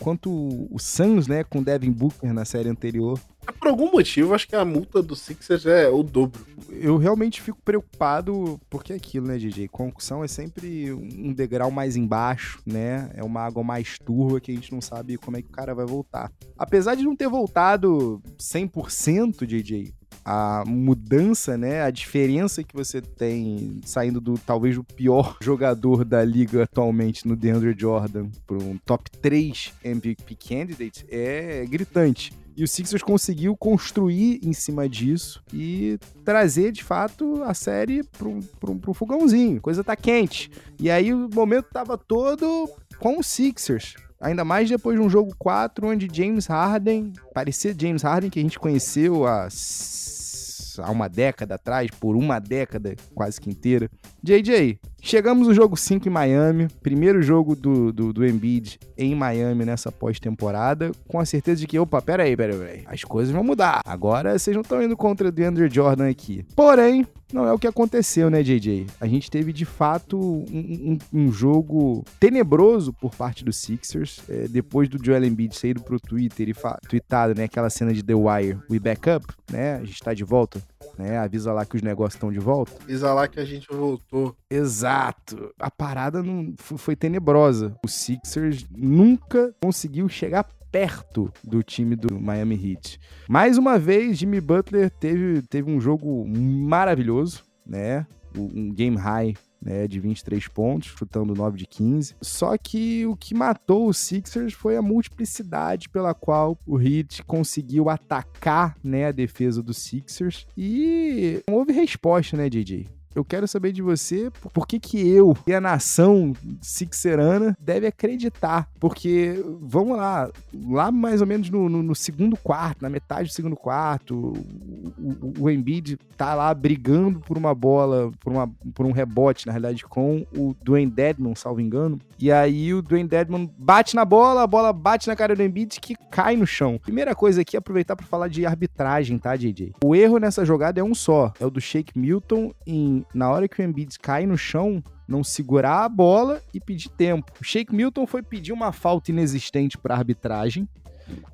quanto o Suns, né, com Devin Booker na série anterior. Por algum motivo, acho que a multa do Sixers é o dobro. Eu realmente fico preocupado, porque é aquilo, né, DJ? Concussão é sempre um degrau mais embaixo, né? É uma água mais turva que a gente não sabe como é que o cara vai voltar. Apesar de não ter voltado 100%, DJ, a mudança, né, a diferença que você tem saindo do talvez o pior jogador da liga atualmente no DeAndre Jordan para um top 3 MVP candidate é gritante. E o Sixers conseguiu construir em cima disso e trazer, de fato, a série pro, pro fogãozinho. Coisa tá quente. E aí o momento tava todo com o Sixers. Ainda mais depois de um jogo 4, onde James Harden, parecia James Harden que a gente conheceu há há uma década atrás, por uma década quase que inteira. JJ, chegamos no jogo 5 em Miami, primeiro jogo do, do, do Embiid em Miami nessa pós-temporada, com a certeza de que, opa, peraí, peraí, peraí, as coisas vão mudar. Agora vocês não estão indo contra o DeAndre Jordan aqui. Porém, não é o que aconteceu, né, JJ? A gente teve de fato um, um, um jogo tenebroso por parte do Sixers. É, depois do Joel Embiid sair pro Twitter e tweetado, né, aquela cena de The Wire, we back up, né? A gente tá de volta, né? Avisa lá que os negócios estão de volta. Avisa lá que a gente voltou. Exato. A parada não foi tenebrosa. O Sixers nunca conseguiu chegar perto do time do Miami Heat. Mais uma vez, Jimmy Butler teve, teve um jogo maravilhoso, né? Um game high né, de 23 pontos, chutando 9 de 15. Só que o que matou os Sixers foi a multiplicidade pela qual o Heat conseguiu atacar né, a defesa dos Sixers e não houve resposta, né, DJ? Eu quero saber de você por que, que eu e a nação sixerana deve acreditar. Porque, vamos lá, lá mais ou menos no, no, no segundo quarto, na metade do segundo quarto, o, o, o, Embiid tá lá brigando por uma bola, por, uma, por um rebote, na realidade, com o Dwayne Dedman, salvo engano. E aí o Dwayne Dedman bate na bola, a bola bate na cara do Embiid que cai no chão. Primeira coisa aqui, aproveitar para falar de arbitragem, tá, JJ? O erro nessa jogada é um só, é o do Shake Milton em na hora que o Embiid cai no chão, não segurar a bola e pedir tempo. O Shake Milton foi pedir uma falta inexistente para arbitragem,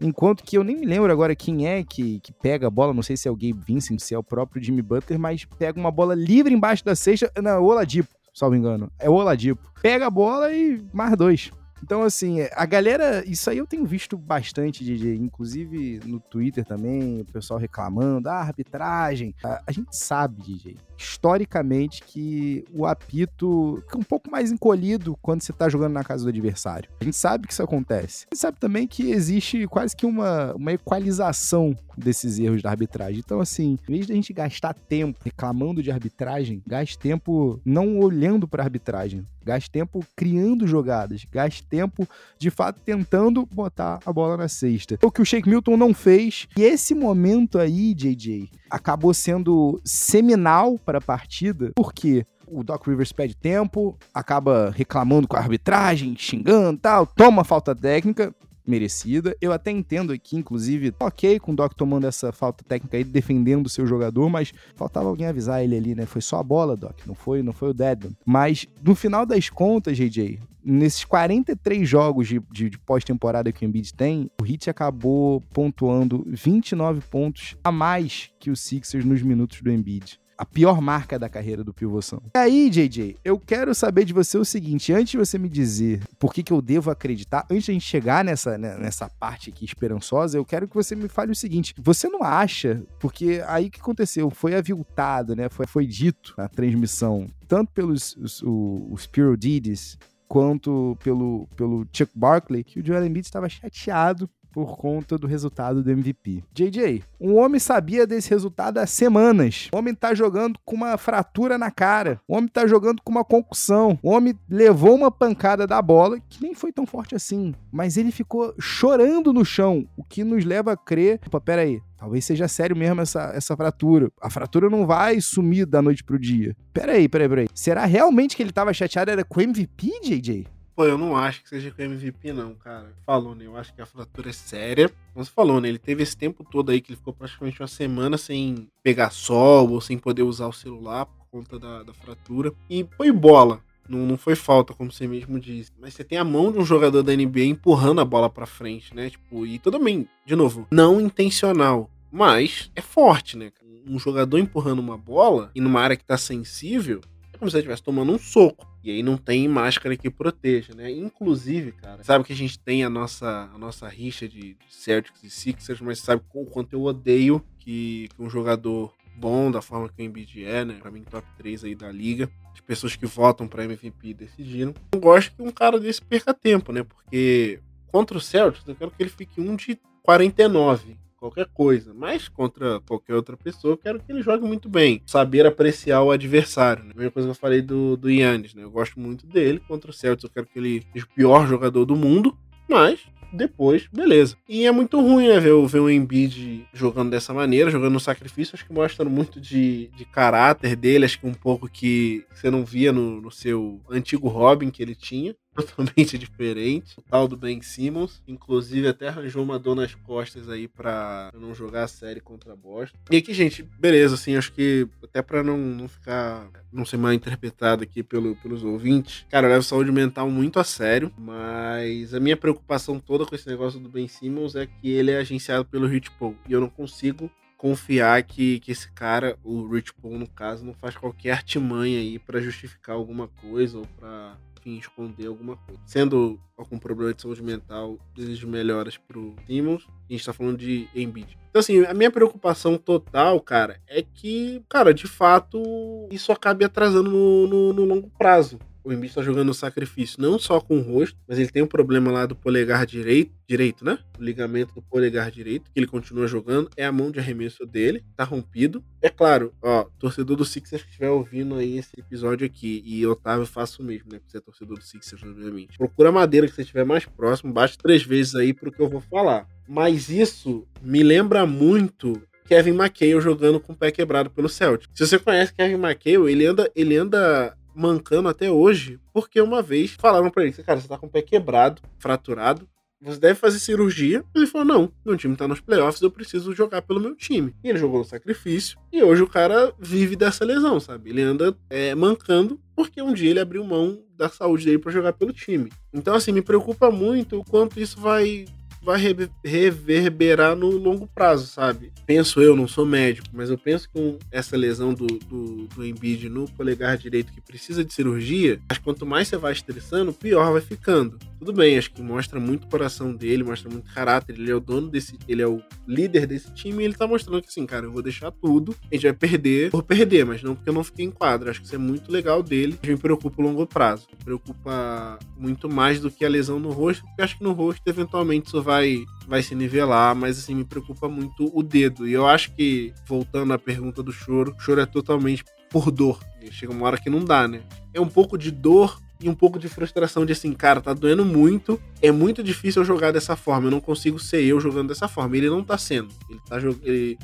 enquanto que eu nem me lembro agora quem é que, que pega a bola, não sei se é o Gabe Vincent, se é o próprio Jimmy Butler, mas pega uma bola livre embaixo da cesta, não, é o Oladipo, salvo engano, é o Oladipo. Pega a bola e mais dois. Então, assim, a galera. Isso aí eu tenho visto bastante, DJ. Inclusive no Twitter também, o pessoal reclamando. Ah, arbitragem. A, a gente sabe, DJ, historicamente, que o apito fica um pouco mais encolhido quando você tá jogando na casa do adversário. A gente sabe que isso acontece. A gente sabe também que existe quase que uma, uma equalização desses erros da arbitragem. Então, assim, em vez de a gente gastar tempo reclamando de arbitragem, gaste tempo não olhando para arbitragem. Gaste tempo criando jogadas. Gaste tempo, de fato, tentando botar a bola na cesta. O que o Shake Milton não fez. E esse momento aí, JJ, acabou sendo seminal para a partida. Por quê? o Doc Rivers pede tempo, acaba reclamando com a arbitragem, xingando tal, toma falta técnica, merecida. Eu até entendo aqui, inclusive, ok com o Doc tomando essa falta técnica aí, defendendo o seu jogador, mas faltava alguém avisar ele ali, né? Foi só a bola, Doc, não foi, não foi o Deadman. Mas no final das contas, JJ, nesses 43 jogos de, de, de pós-temporada que o Embiid tem, o Heat acabou pontuando 29 pontos a mais que o Sixers nos minutos do Embiid a pior marca da carreira do pivôzão. E aí, JJ, eu quero saber de você o seguinte, antes de você me dizer por que, que eu devo acreditar, antes de a gente chegar nessa, né, nessa parte aqui esperançosa, eu quero que você me fale o seguinte, você não acha, porque aí o que aconteceu? Foi aviltado, né, foi, foi dito na transmissão, tanto pelos os, os, Didis, quanto pelo, pelo Chuck Barkley, que o Joel Embiid estava chateado por conta do resultado do MVP. JJ, um homem sabia desse resultado há semanas. O homem tá jogando com uma fratura na cara. O homem tá jogando com uma concussão. O homem levou uma pancada da bola, que nem foi tão forte assim, mas ele ficou chorando no chão, o que nos leva a crer. Opa, peraí, Talvez seja sério mesmo essa, essa fratura. A fratura não vai sumir da noite pro dia. Peraí, peraí, peraí. Será realmente que ele tava chateado era com o MVP, JJ? Pô, eu não acho que seja com o MVP, não, cara. Falou, né? Eu acho que a fratura é séria. Como você falou, né? Ele teve esse tempo todo aí que ele ficou praticamente uma semana sem pegar sol ou sem poder usar o celular por conta da, da fratura. E foi bola. Não, não foi falta, como você mesmo disse. Mas você tem a mão de um jogador da NBA empurrando a bola pra frente, né? Tipo, e tudo bem, de novo, não intencional. Mas é forte, né? Um jogador empurrando uma bola e numa área que tá sensível, como se estivesse tomando um soco. E aí não tem máscara que proteja, né? Inclusive, cara, sabe que a gente tem a nossa, a nossa rixa de Celtics e Sixers, mas sabe o quanto eu odeio que, que um jogador bom da forma que o Embiid é, né? Pra mim, top 3 aí da liga. As pessoas que votam pra MVP decidiram. Não gosto que um cara desse perca tempo, né? Porque contra o Celtics, eu quero que ele fique um de 49 qualquer coisa. Mas contra qualquer outra pessoa, eu quero que ele jogue muito bem. Saber apreciar o adversário. Né? A mesma coisa que eu falei do, do Yannis, né? Eu gosto muito dele. Contra o Celtics, eu quero que ele seja o pior jogador do mundo. Mas depois, beleza. E é muito ruim, né, ver, ver o Embiid jogando dessa maneira, jogando no sacrifício. Acho que mostra muito de, de caráter dele. Acho que um pouco que você não via no, no seu antigo Robin que ele tinha. totalmente diferente. O tal do Ben Simmons, inclusive até arranjou uma dor nas costas aí pra não jogar a série contra a Boston. E aqui, gente, beleza, assim, acho que até pra não, não ficar, não ser mal interpretado aqui pelo, pelos ouvintes, cara, eu levo saúde mental muito a sério, mas a minha preocupação toda com esse negócio do Ben Simmons é que ele é agenciado pelo Rich Paul e eu não consigo confiar que, que esse cara, o Rich Paul no caso, não faz qualquer artimanha aí para justificar alguma coisa ou para esconder alguma coisa. Sendo algum problema de saúde mental, desejo melhoras pro Simmons. A gente tá falando de Embiid. Então, assim, a minha preocupação total, cara, é que, cara, de fato, isso acabe atrasando no, no, no longo prazo o Embiid tá jogando no sacrifício, não só com o rosto, mas ele tem um problema lá do polegar direito, direito, né? O ligamento do polegar direito, que ele continua jogando, é a mão de arremesso dele, tá rompido. É claro, ó, torcedor do Sixers que estiver ouvindo aí esse episódio aqui, e Otávio faça o mesmo, né? Porque você é torcedor do Sixers, obviamente. Procura a madeira que você estiver mais próximo, bate três vezes aí pro que eu vou falar. Mas isso me lembra muito Kevin McHale jogando com o pé quebrado pelo Celtic. Se você conhece Kevin McHale, ele anda, ele anda mancando até hoje, porque uma vez falaram para ele, cara, você tá com o pé quebrado, fraturado, você deve fazer cirurgia. Ele falou: não, meu time tá nos playoffs, eu preciso jogar pelo meu time. E ele jogou no sacrifício. E hoje o cara vive dessa lesão, sabe? Ele anda é, mancando porque um dia ele abriu mão da saúde dele para jogar pelo time. Então, assim, me preocupa muito o quanto isso vai vai reverberar no longo prazo, sabe? Penso eu, não sou médico, mas eu penso que com essa lesão do, do, do Embiid no polegar direito que precisa de cirurgia, que quanto mais você vai estressando, pior vai ficando. Tudo bem, acho que mostra muito o coração dele, mostra muito caráter, ele é o dono desse, ele é o líder desse time e ele tá mostrando que assim, cara, eu vou deixar tudo, a gente vai perder, vou perder, mas não porque eu não fiquei em quadra. Acho que isso é muito legal dele, me preocupa o longo prazo. Me preocupa muito mais do que a lesão no rosto, porque acho que no rosto eventualmente isso vai vai, vai se nivelar, mas assim, me preocupa muito o dedo. E eu acho que, voltando à pergunta do choro, o choro é totalmente por dor. chega uma hora que não dá, né? É um pouco de dor e um pouco de frustração de assim, cara, tá doendo muito. É muito difícil eu jogar dessa forma. Eu não consigo ser eu jogando dessa forma. Ele não tá sendo. Ele tá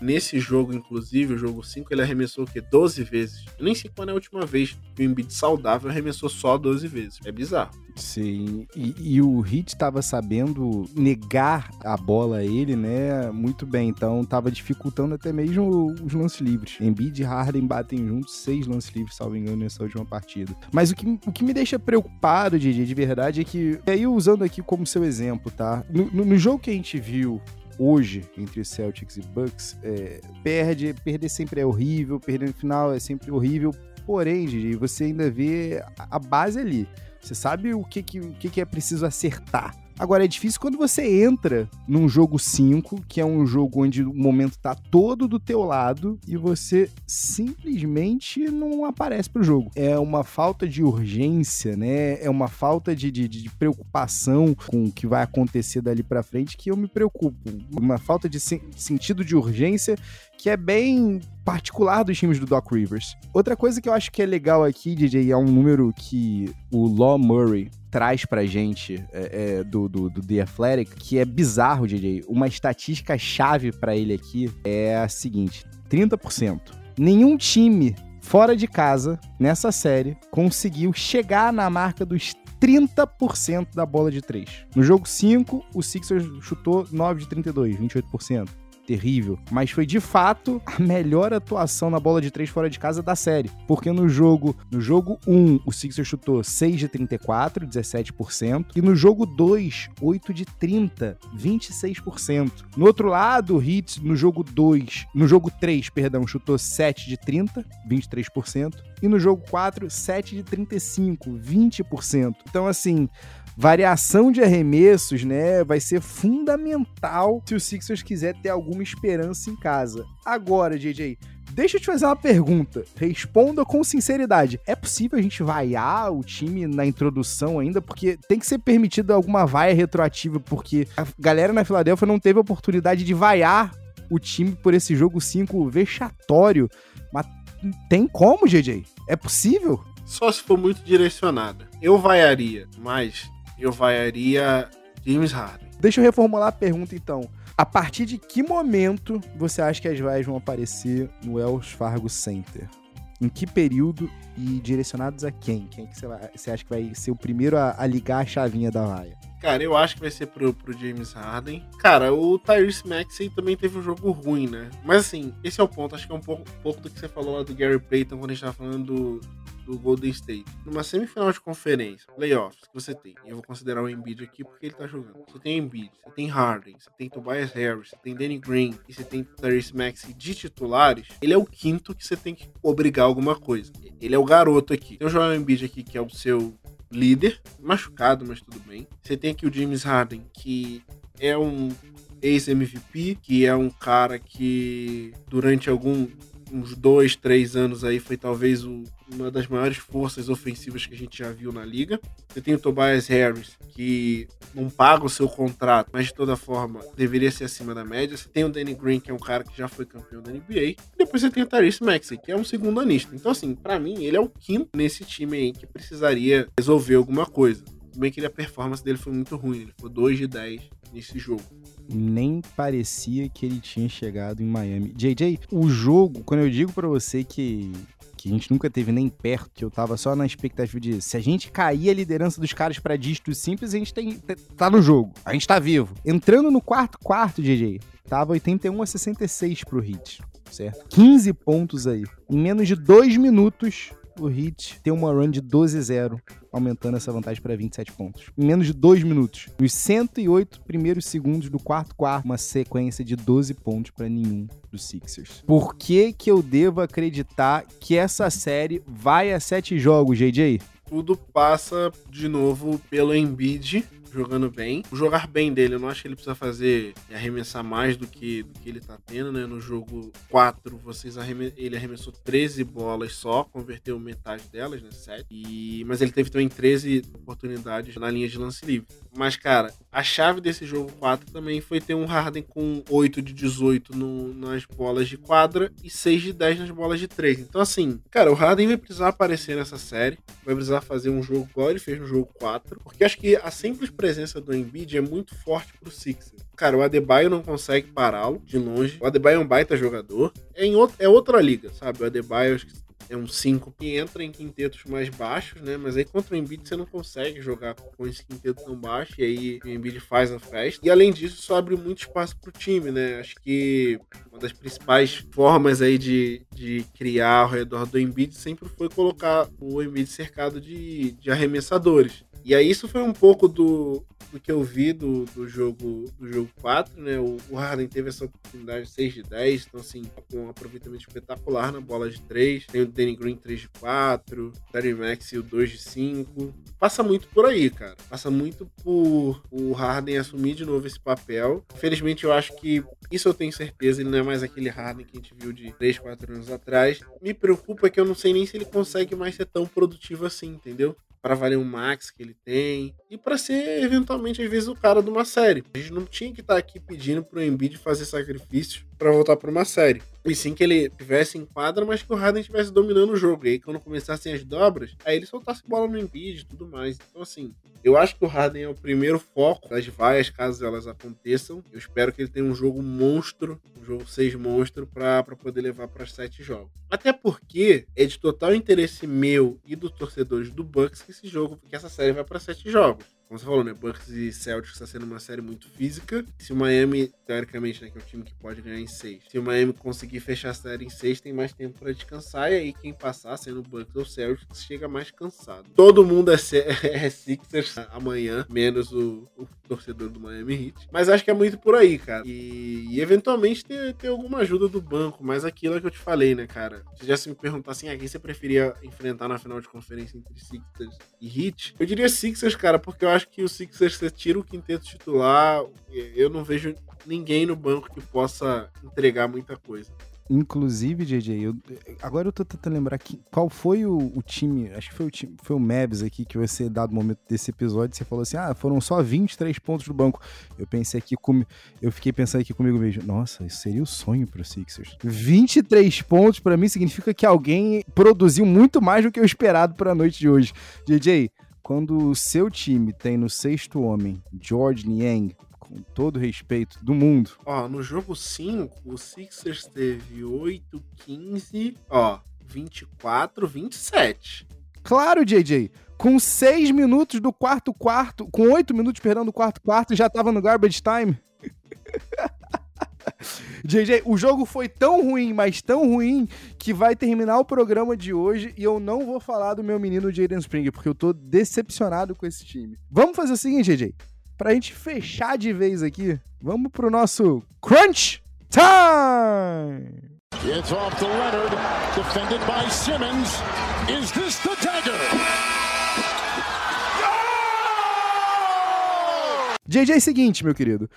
nesse jogo, inclusive, o jogo 5, ele arremessou o quê? 12 vezes. Eu nem sei quando é a última vez que o Embiid saudável arremessou só 12 vezes. É bizarro. Sim, e, e o Hit estava sabendo negar a bola a ele, né, muito bem. Então estava dificultando até mesmo os lances livres. Embiid e Harden batem juntos seis lances livres, salvo engano, nessa última partida. Mas o que, o que me deixa preocupado, DJ, de verdade, é que, aí usando aqui como seu exemplo, tá? No, no, no jogo que a gente viu hoje entre Celtics e Bucks, é, perde, perder sempre é horrível, perder no final é sempre horrível Porém, DJ, você ainda vê a base ali. Você sabe o que, que, o que, que é preciso acertar. Agora, é difícil quando você entra num jogo 5, que é um jogo onde o momento tá todo do teu lado e você simplesmente não aparece pro jogo. É uma falta de urgência, né? É uma falta de, de, de preocupação com o que vai acontecer dali para frente que eu me preocupo. Uma falta de sen sentido de urgência que é bem particular dos times do Doc Rivers. Outra coisa que eu acho que é legal aqui, DJ, é um número que o Law Murray traz pra gente é, é, do, do, do The Athletic, que é bizarro, DJ. Uma estatística chave para ele aqui é a seguinte: 30%. Nenhum time fora de casa, nessa série, conseguiu chegar na marca dos 30% da bola de 3. No jogo 5, o Sixers chutou 9 de 32, 28% terrível, mas foi de fato a melhor atuação na bola de três fora de casa da série, porque no jogo, no jogo 1, o Sixers chutou 6 de 34, 17%, e no jogo 2, 8 de 30, 26%. No outro lado, o Heat no jogo 2, no jogo 3, perdão, chutou 7 de 30, 23%, e no jogo 4, 7 de 35, 20%. Então assim, variação de arremessos, né, vai ser fundamental se o Sixers quiser ter alguma esperança em casa. Agora, JJ, deixa eu te fazer uma pergunta. Responda com sinceridade. É possível a gente vaiar o time na introdução ainda? Porque tem que ser permitido alguma vaia retroativa, porque a galera na Filadélfia não teve oportunidade de vaiar o time por esse jogo 5 vexatório. Mas tem como, JJ? É possível? Só se for muito direcionada. Eu vaiaria, mas eu vaiaria James Harden. Deixa eu reformular a pergunta então. A partir de que momento você acha que as vaias vão aparecer no Wells Fargo Center? Em que período e direcionados a quem? Quem que você, vai, você acha que vai ser o primeiro a, a, ligar a chavinha da vaia? Cara, eu acho que vai ser pro, pro James Harden. Cara, o Tyrese Maxey também teve um jogo ruim, né? Mas assim, esse é o ponto. Acho que é um pouco, um pouco do que você falou lá do Gary Payton quando a gente tava falando do, do Golden State. Numa semifinal de conferência, playoffs, que você tem, e eu vou considerar o Embiid aqui porque ele tá jogando. Você tem Embiid, você tem Harden, você tem Tobias Harris, você tem Danny Green e você tem Tyrese Maxey de titulares, ele é o quinto que você tem que obrigar alguma coisa. Ele é o garoto aqui. Tem o Joel Embiid aqui, que é o seu líder, machucado, mas tudo bem. Você tem aqui o James Harden, que é um ex-MVP, que é um cara que durante algum uns dois, três anos aí foi talvez o, uma das maiores forças ofensivas que a gente já viu na liga. Você tem o Tobias Harris, que não paga o seu contrato, mas de toda forma deveria ser acima da média. Você tem o Danny Green, que é um cara que já foi campeão da NBA. E depois você tem o Tyrese Maxey, que é um segundo anista. Então, assim, para mim, ele é o quinto nesse time aí que precisaria resolver alguma coisa. Tudo bem que a performance dele foi muito ruim, ele foi 2 de 10 nesse jogo nem parecia que ele tinha chegado em Miami. JJ, o jogo, quando eu digo para você que que a gente nunca teve nem perto, que eu tava só na expectativa de se a gente cair a liderança dos caras para dígito simples, a gente tem, tá no jogo, a gente tá vivo. Entrando no quarto quarto, JJ, tava 81 a 66 pro Heat, certo? 15 pontos aí. Em menos de dois minutos, o Heat tem uma run de 12-0, aumentando essa vantagem para 27 pontos. Em menos de 2 minutos. Nos 108 primeiros segundos do quarto quarto, uma sequência de 12 pontos para nenhum dos Sixers. Por que que eu devo acreditar que essa série vai a 7 jogos, JJ? Tudo passa de novo pelo Embiid jogando bem. O jogar bem dele, eu não acho que ele precisa fazer arremessar mais do que, do que ele tá tendo, né? No jogo 4, vocês arreme ele arremessou 13 bolas só, converteu metade delas, né? 7. E... Mas ele teve também 13 oportunidades na linha de lance livre. Mas, cara, a chave desse jogo 4 também foi ter um Harden com 8 de 18 no, nas bolas de quadra e 6 de 10 nas bolas de 3. Então, assim, cara, o Harden vai precisar aparecer nessa série, vai precisar fazer um jogo igual ele fez no jogo 4, porque acho que a simples presença do Embiid é muito forte pro Sixers. Cara, o Adebayo não consegue pará-lo de longe. O Adebayo é um baita jogador. É, em outro, é outra liga, sabe? O Adebayo é um 5 que entra em quintetos mais baixos, né? Mas aí contra o Embiid você não consegue jogar com esse quinteto tão baixo, e aí o Embiid faz a festa. E além disso, isso abre muito espaço pro time, né? Acho que uma das principais formas aí de, de criar ao redor do Embiid sempre foi colocar o Embiid cercado de, de arremessadores. E aí isso foi um pouco do, do que eu vi do, do jogo do jogo 4, né? O, o Harden teve essa oportunidade 6 de 10, então assim, com um aproveitamento espetacular na bola de 3. Tem o Danny Green 3 de 4, o Terry Max o 2 de 5. Passa muito por aí, cara. Passa muito por o Harden assumir de novo esse papel. Infelizmente, eu acho que isso eu tenho certeza, ele não é mais aquele Harden que a gente viu de 3, 4 anos atrás. Me preocupa que eu não sei nem se ele consegue mais ser tão produtivo assim, entendeu? Para valer um max que ele tem e para ser eventualmente às vezes o cara de uma série. A gente não tinha que estar tá aqui pedindo pro Embiid fazer sacrifício para voltar para uma série. E sim que ele tivesse em quadra, mas que o Harden estivesse dominando o jogo. E aí quando começassem as dobras, aí ele soltasse bola no Embiid e tudo mais. Então assim, eu acho que o Harden é o primeiro foco das vaias, caso elas aconteçam. Eu espero que ele tenha um jogo monstro, um jogo 6 monstro, para poder levar para sete jogos. Até porque é de total interesse meu e dos torcedores do Bucks que esse jogo, que essa série vai para sete jogos como você falou, né? Bucks e Celtics está sendo uma série muito física. Se o Miami, teoricamente, né, que é o time que pode ganhar em seis, se o Miami conseguir fechar a série em seis, tem mais tempo para descansar. E aí, quem passar, sendo Bucks ou Celtics, chega mais cansado. Todo mundo é, é Sixers amanhã, menos o, o, torcedor do Miami Heat. Mas acho que é muito por aí, cara. E, e eventualmente ter, ter alguma ajuda do banco. Mas aquilo é que eu te falei, né, cara? Se já se me perguntar assim, ah, quem você preferia enfrentar na final de conferência entre Sixers e Heat? Eu diria Sixers, cara, porque eu acho acho que o Sixers você tira o quinteto titular, eu não vejo ninguém no banco que possa entregar muita coisa. Inclusive, JJ, eu, agora eu tô tentando lembrar qual foi o, o, time, acho que foi o time, foi o Mavs aqui que você, dado momento desse episódio, você falou assim: ah, foram só 23 pontos do banco. Eu pensei aqui, com, eu fiquei pensando aqui comigo mesmo, nossa, isso seria o sonho pro Sixers. 23 pontos para mim significa que alguém produziu muito mais do que o esperado para a noite de hoje. JJ, quando o seu time tem no sexto homem George Niang, com todo respeito do mundo. Ó, no jogo 5, o Sixers teve 8, 15, ó, 24, 27. Claro, JJ. Com 6 minutos do quarto quarto, com 8 minutos, perdão, do quarto quarto, já tava no garbage time. JJ, o jogo foi tão ruim, mas tão ruim, que vai terminar o programa de hoje e eu não vou falar do meu menino Jaden Springer, porque eu tô decepcionado com esse time. Vamos fazer o seguinte, JJ. Pra gente fechar de vez aqui, vamos pro nosso Crunch Time! It's off to Leonard, defended by Simmons. Is this the dagger? JJ, é seguinte, meu querido.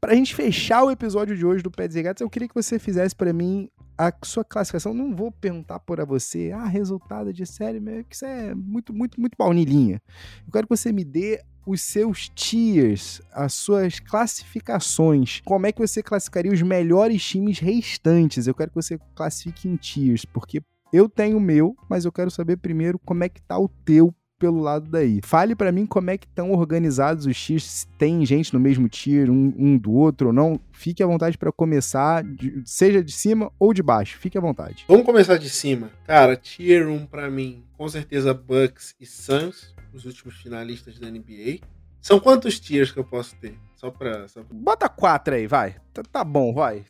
Pra gente fechar o episódio de hoje do Pets e Gatos, eu queria que você fizesse para mim a sua classificação. Não vou perguntar para você, ah, resultado de série, que isso é muito, muito, muito baunilhinha. Eu quero que você me dê os seus tiers, as suas classificações. Como é que você classificaria os melhores times restantes? Eu quero que você classifique em tiers, porque eu tenho o meu, mas eu quero saber primeiro como é que tá o teu pelo lado daí. Fale para mim como é que estão organizados os tiers, se tem gente no mesmo tier, um, um do outro ou não. Fique à vontade para começar, de, seja de cima ou de baixo. Fique à vontade. Vamos começar de cima. Cara, tier 1 para mim, com certeza Bucks e Suns, os últimos finalistas da NBA. São quantos tiers que eu posso ter? Só pra. Só pra... Bota quatro aí, vai. Tá, tá bom, vai.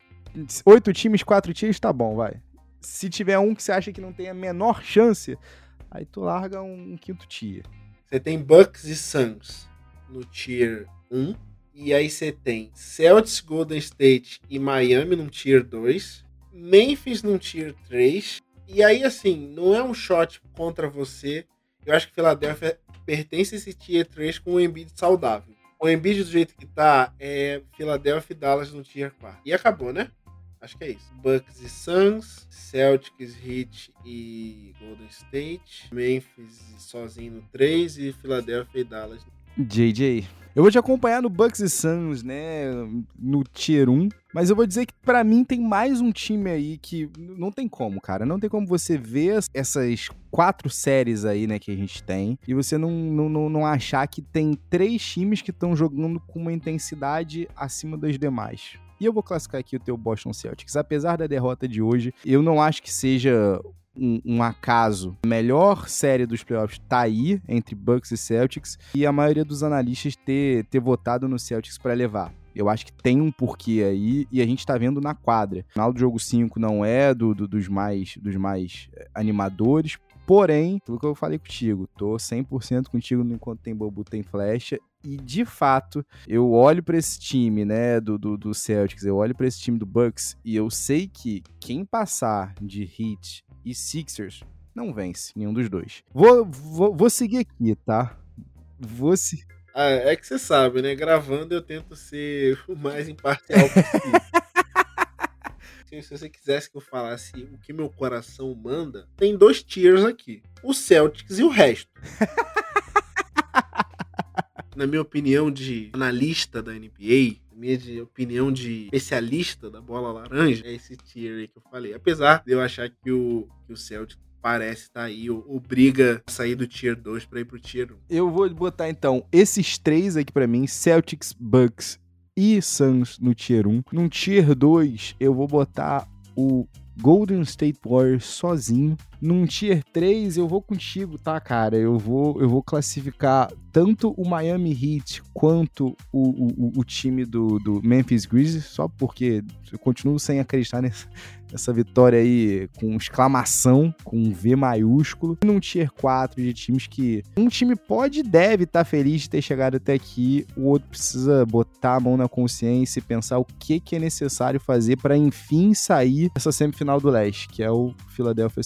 Oito times, quatro tiers, tá bom, vai. Se tiver um que você acha que não tem a menor chance, Aí tu larga um, um quinto tier. Você tem Bucks e Suns no tier 1. E aí você tem Celtics, Golden State e Miami no tier 2. Memphis no tier 3. E aí, assim, não é um shot contra você. Eu acho que Filadélfia pertence a esse tier 3 com o Embiid saudável. O Embiid do jeito que tá é Filadélfia e Dallas no tier 4. E acabou, né? Acho que é isso. Bucks e Suns, Celtics, Heat e Golden State, Memphis sozinho no 3 e Philadelphia e Dallas. JJ, eu vou te acompanhar no Bucks e Suns, né, no Tier 1, mas eu vou dizer que para mim tem mais um time aí que não tem como, cara. Não tem como você ver essas quatro séries aí, né, que a gente tem, e você não, não, não achar que tem três times que estão jogando com uma intensidade acima das demais. E eu vou classificar aqui o teu Boston Celtics. Apesar da derrota de hoje, eu não acho que seja um, um, acaso. A melhor série dos playoffs tá aí, entre Bucks e Celtics, e a maioria dos analistas ter, ter votado no Celtics para levar. Eu acho que tem um porquê aí e a gente tá vendo na quadra. O final do jogo 5 não é do, do, dos, mais, dos mais eh, animadores, Porém, tudo que eu falei contigo, tô 100% contigo no enquanto tem bobo, tem flecha. E de fato, eu olho para esse time, né, do, do, do Celtics, eu olho para esse time do Bucks e eu sei que quem passar de Heat e Sixers não vence nenhum dos dois. Vou, vou, vou seguir aqui, tá? Vou se... Ah, é que você sabe, né? Gravando eu tento ser o mais imparcial possível. se você quisesse que eu falasse o que meu coração manda, tem dois tiers aqui: o Celtics e o resto. Na minha opinião de analista da NBA, minha de opinião de especialista da bola laranja, é esse tier aí que eu falei. Apesar de eu achar que o, que o Celtics parece estar tá aí, ou, briga a sair do tier 2 para ir pro tier 1. Eu vou botar então esses três aqui para mim, Celtics, Bucks e Suns no tier 1. No tier 2, eu vou botar o Golden State Warriors sozinho. Num tier 3, eu vou contigo, tá, cara? Eu vou, eu vou classificar tanto o Miami Heat quanto o, o, o time do, do Memphis Grizzlies, só porque eu continuo sem acreditar nessa, essa vitória aí com exclamação, com V maiúsculo. Num tier 4 de times que um time pode e deve estar tá feliz de ter chegado até aqui, o outro precisa botar a mão na consciência e pensar o que, que é necessário fazer para enfim sair essa semifinal do leste, que é o Philadelphia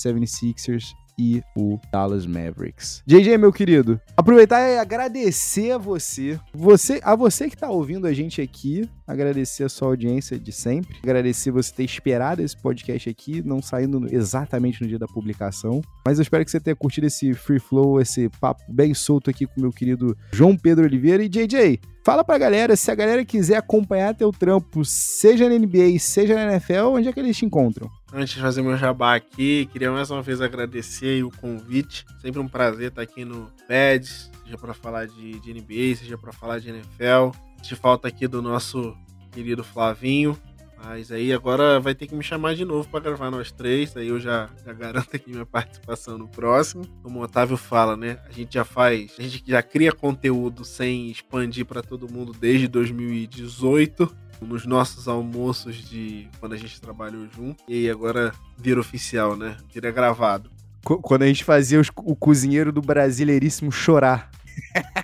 76ers e o Dallas Mavericks. JJ, meu querido, aproveitar e agradecer a você, você a você que está ouvindo a gente aqui, agradecer a sua audiência de sempre, agradecer você ter esperado esse podcast aqui, não saindo exatamente no dia da publicação, mas eu espero que você tenha curtido esse free flow, esse papo bem solto aqui com meu querido João Pedro Oliveira e JJ. Fala pra galera, se a galera quiser acompanhar teu trampo, seja na NBA, seja na NFL, onde é que eles te encontram? Antes de fazer meu jabá aqui, queria mais uma vez agradecer o convite. Sempre um prazer estar aqui no PEDS, seja para falar de, de NBA, seja para falar de NFL. De falta aqui do nosso querido Flavinho. Mas aí agora vai ter que me chamar de novo para gravar nós três. Aí eu já, já garanto aqui minha participação no próximo. Como o Otávio fala, né? A gente já faz, a gente já cria conteúdo sem expandir para todo mundo desde 2018 nos nossos almoços de quando a gente trabalhou junto. E agora vira oficial, né? Vira gravado. Quando a gente fazia os, o cozinheiro do Brasileiríssimo chorar.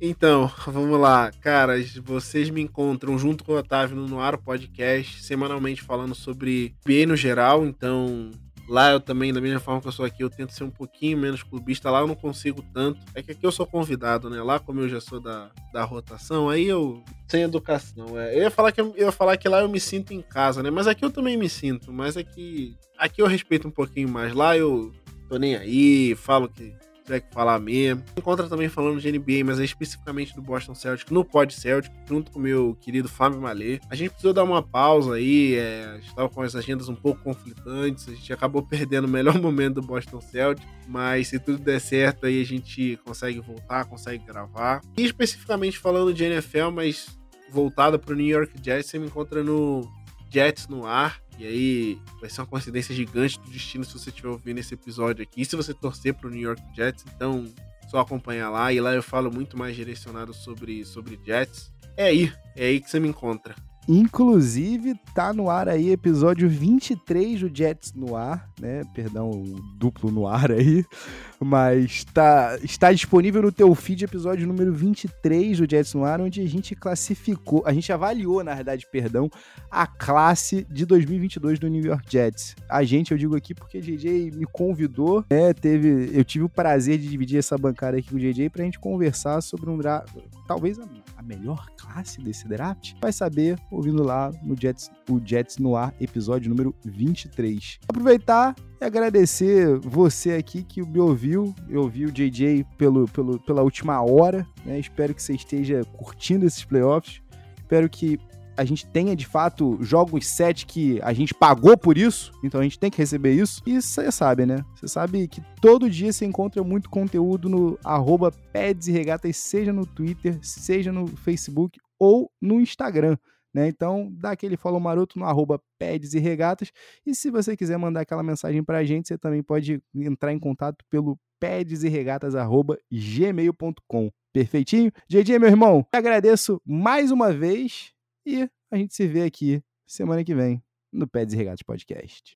Então, vamos lá. Caras, vocês me encontram junto com o Otávio no Noaro Podcast, semanalmente falando sobre NBA no geral. Então, Lá eu também, da mesma forma que eu sou aqui, eu tento ser um pouquinho menos clubista. Lá eu não consigo tanto. É que aqui eu sou convidado, né? Lá, como eu já sou da, da rotação, aí eu. Sem educação. É. Eu, ia falar que eu, eu, ia falar que lá eu me sinto em casa, né? Mas aqui eu também me sinto. Mas aqui. Aqui eu respeito um pouquinho mais. Lá eu tô nem aí, falo que tiver que falar mesmo. Encontra também falando de NBA, mas é especificamente do Boston Celtics, no Pod Celtic, junto com meu querido Fábio Malê. A gente precisou dar uma pausa aí, é, a gente estava com as agendas um pouco conflitantes, a gente acabou perdendo o melhor momento do Boston Celtic, mas se tudo der certo aí a gente consegue voltar, consegue gravar. E especificamente falando de NFL, mas voltada para o New York Jets, você me encontra no Jets no ar. E aí vai ser uma coincidência gigante do destino se você estiver ouvindo esse episódio aqui. E se você torcer para o New York Jets, então só acompanhar lá. E lá eu falo muito mais direcionado sobre, sobre Jets. É aí, é aí que você me encontra. Inclusive, tá no ar aí episódio 23 do Jets no ar, né? Perdão, duplo no ar aí. Mas tá, está disponível no teu feed episódio número 23 do Jets no ar, onde a gente classificou, a gente avaliou, na verdade, perdão, a classe de 2022 do New York Jets. A gente, eu digo aqui porque o JJ me convidou, né? Teve, eu tive o prazer de dividir essa bancada aqui com o JJ pra gente conversar sobre um draft, talvez a, a melhor classe desse draft. Vai saber ouvindo lá no Jets, o Jets no ar, episódio número 23. Aproveitar e agradecer você aqui que me ouviu, eu ouvi o JJ pelo, pelo, pela última hora, né? Espero que você esteja curtindo esses playoffs. Espero que a gente tenha de fato jogos 7 que a gente pagou por isso, então a gente tem que receber isso. E você sabe, né? Você sabe que todo dia você encontra muito conteúdo no arroba Peds e Regatas, seja no Twitter, seja no Facebook ou no Instagram. Né? Então, dá aquele follow maroto no arroba e Regatas. E se você quiser mandar aquela mensagem pra gente, você também pode entrar em contato pelo pedesregatas.gmail.com. Perfeitinho? JJ, meu irmão, agradeço mais uma vez e a gente se vê aqui semana que vem no Peds e Regatas Podcast.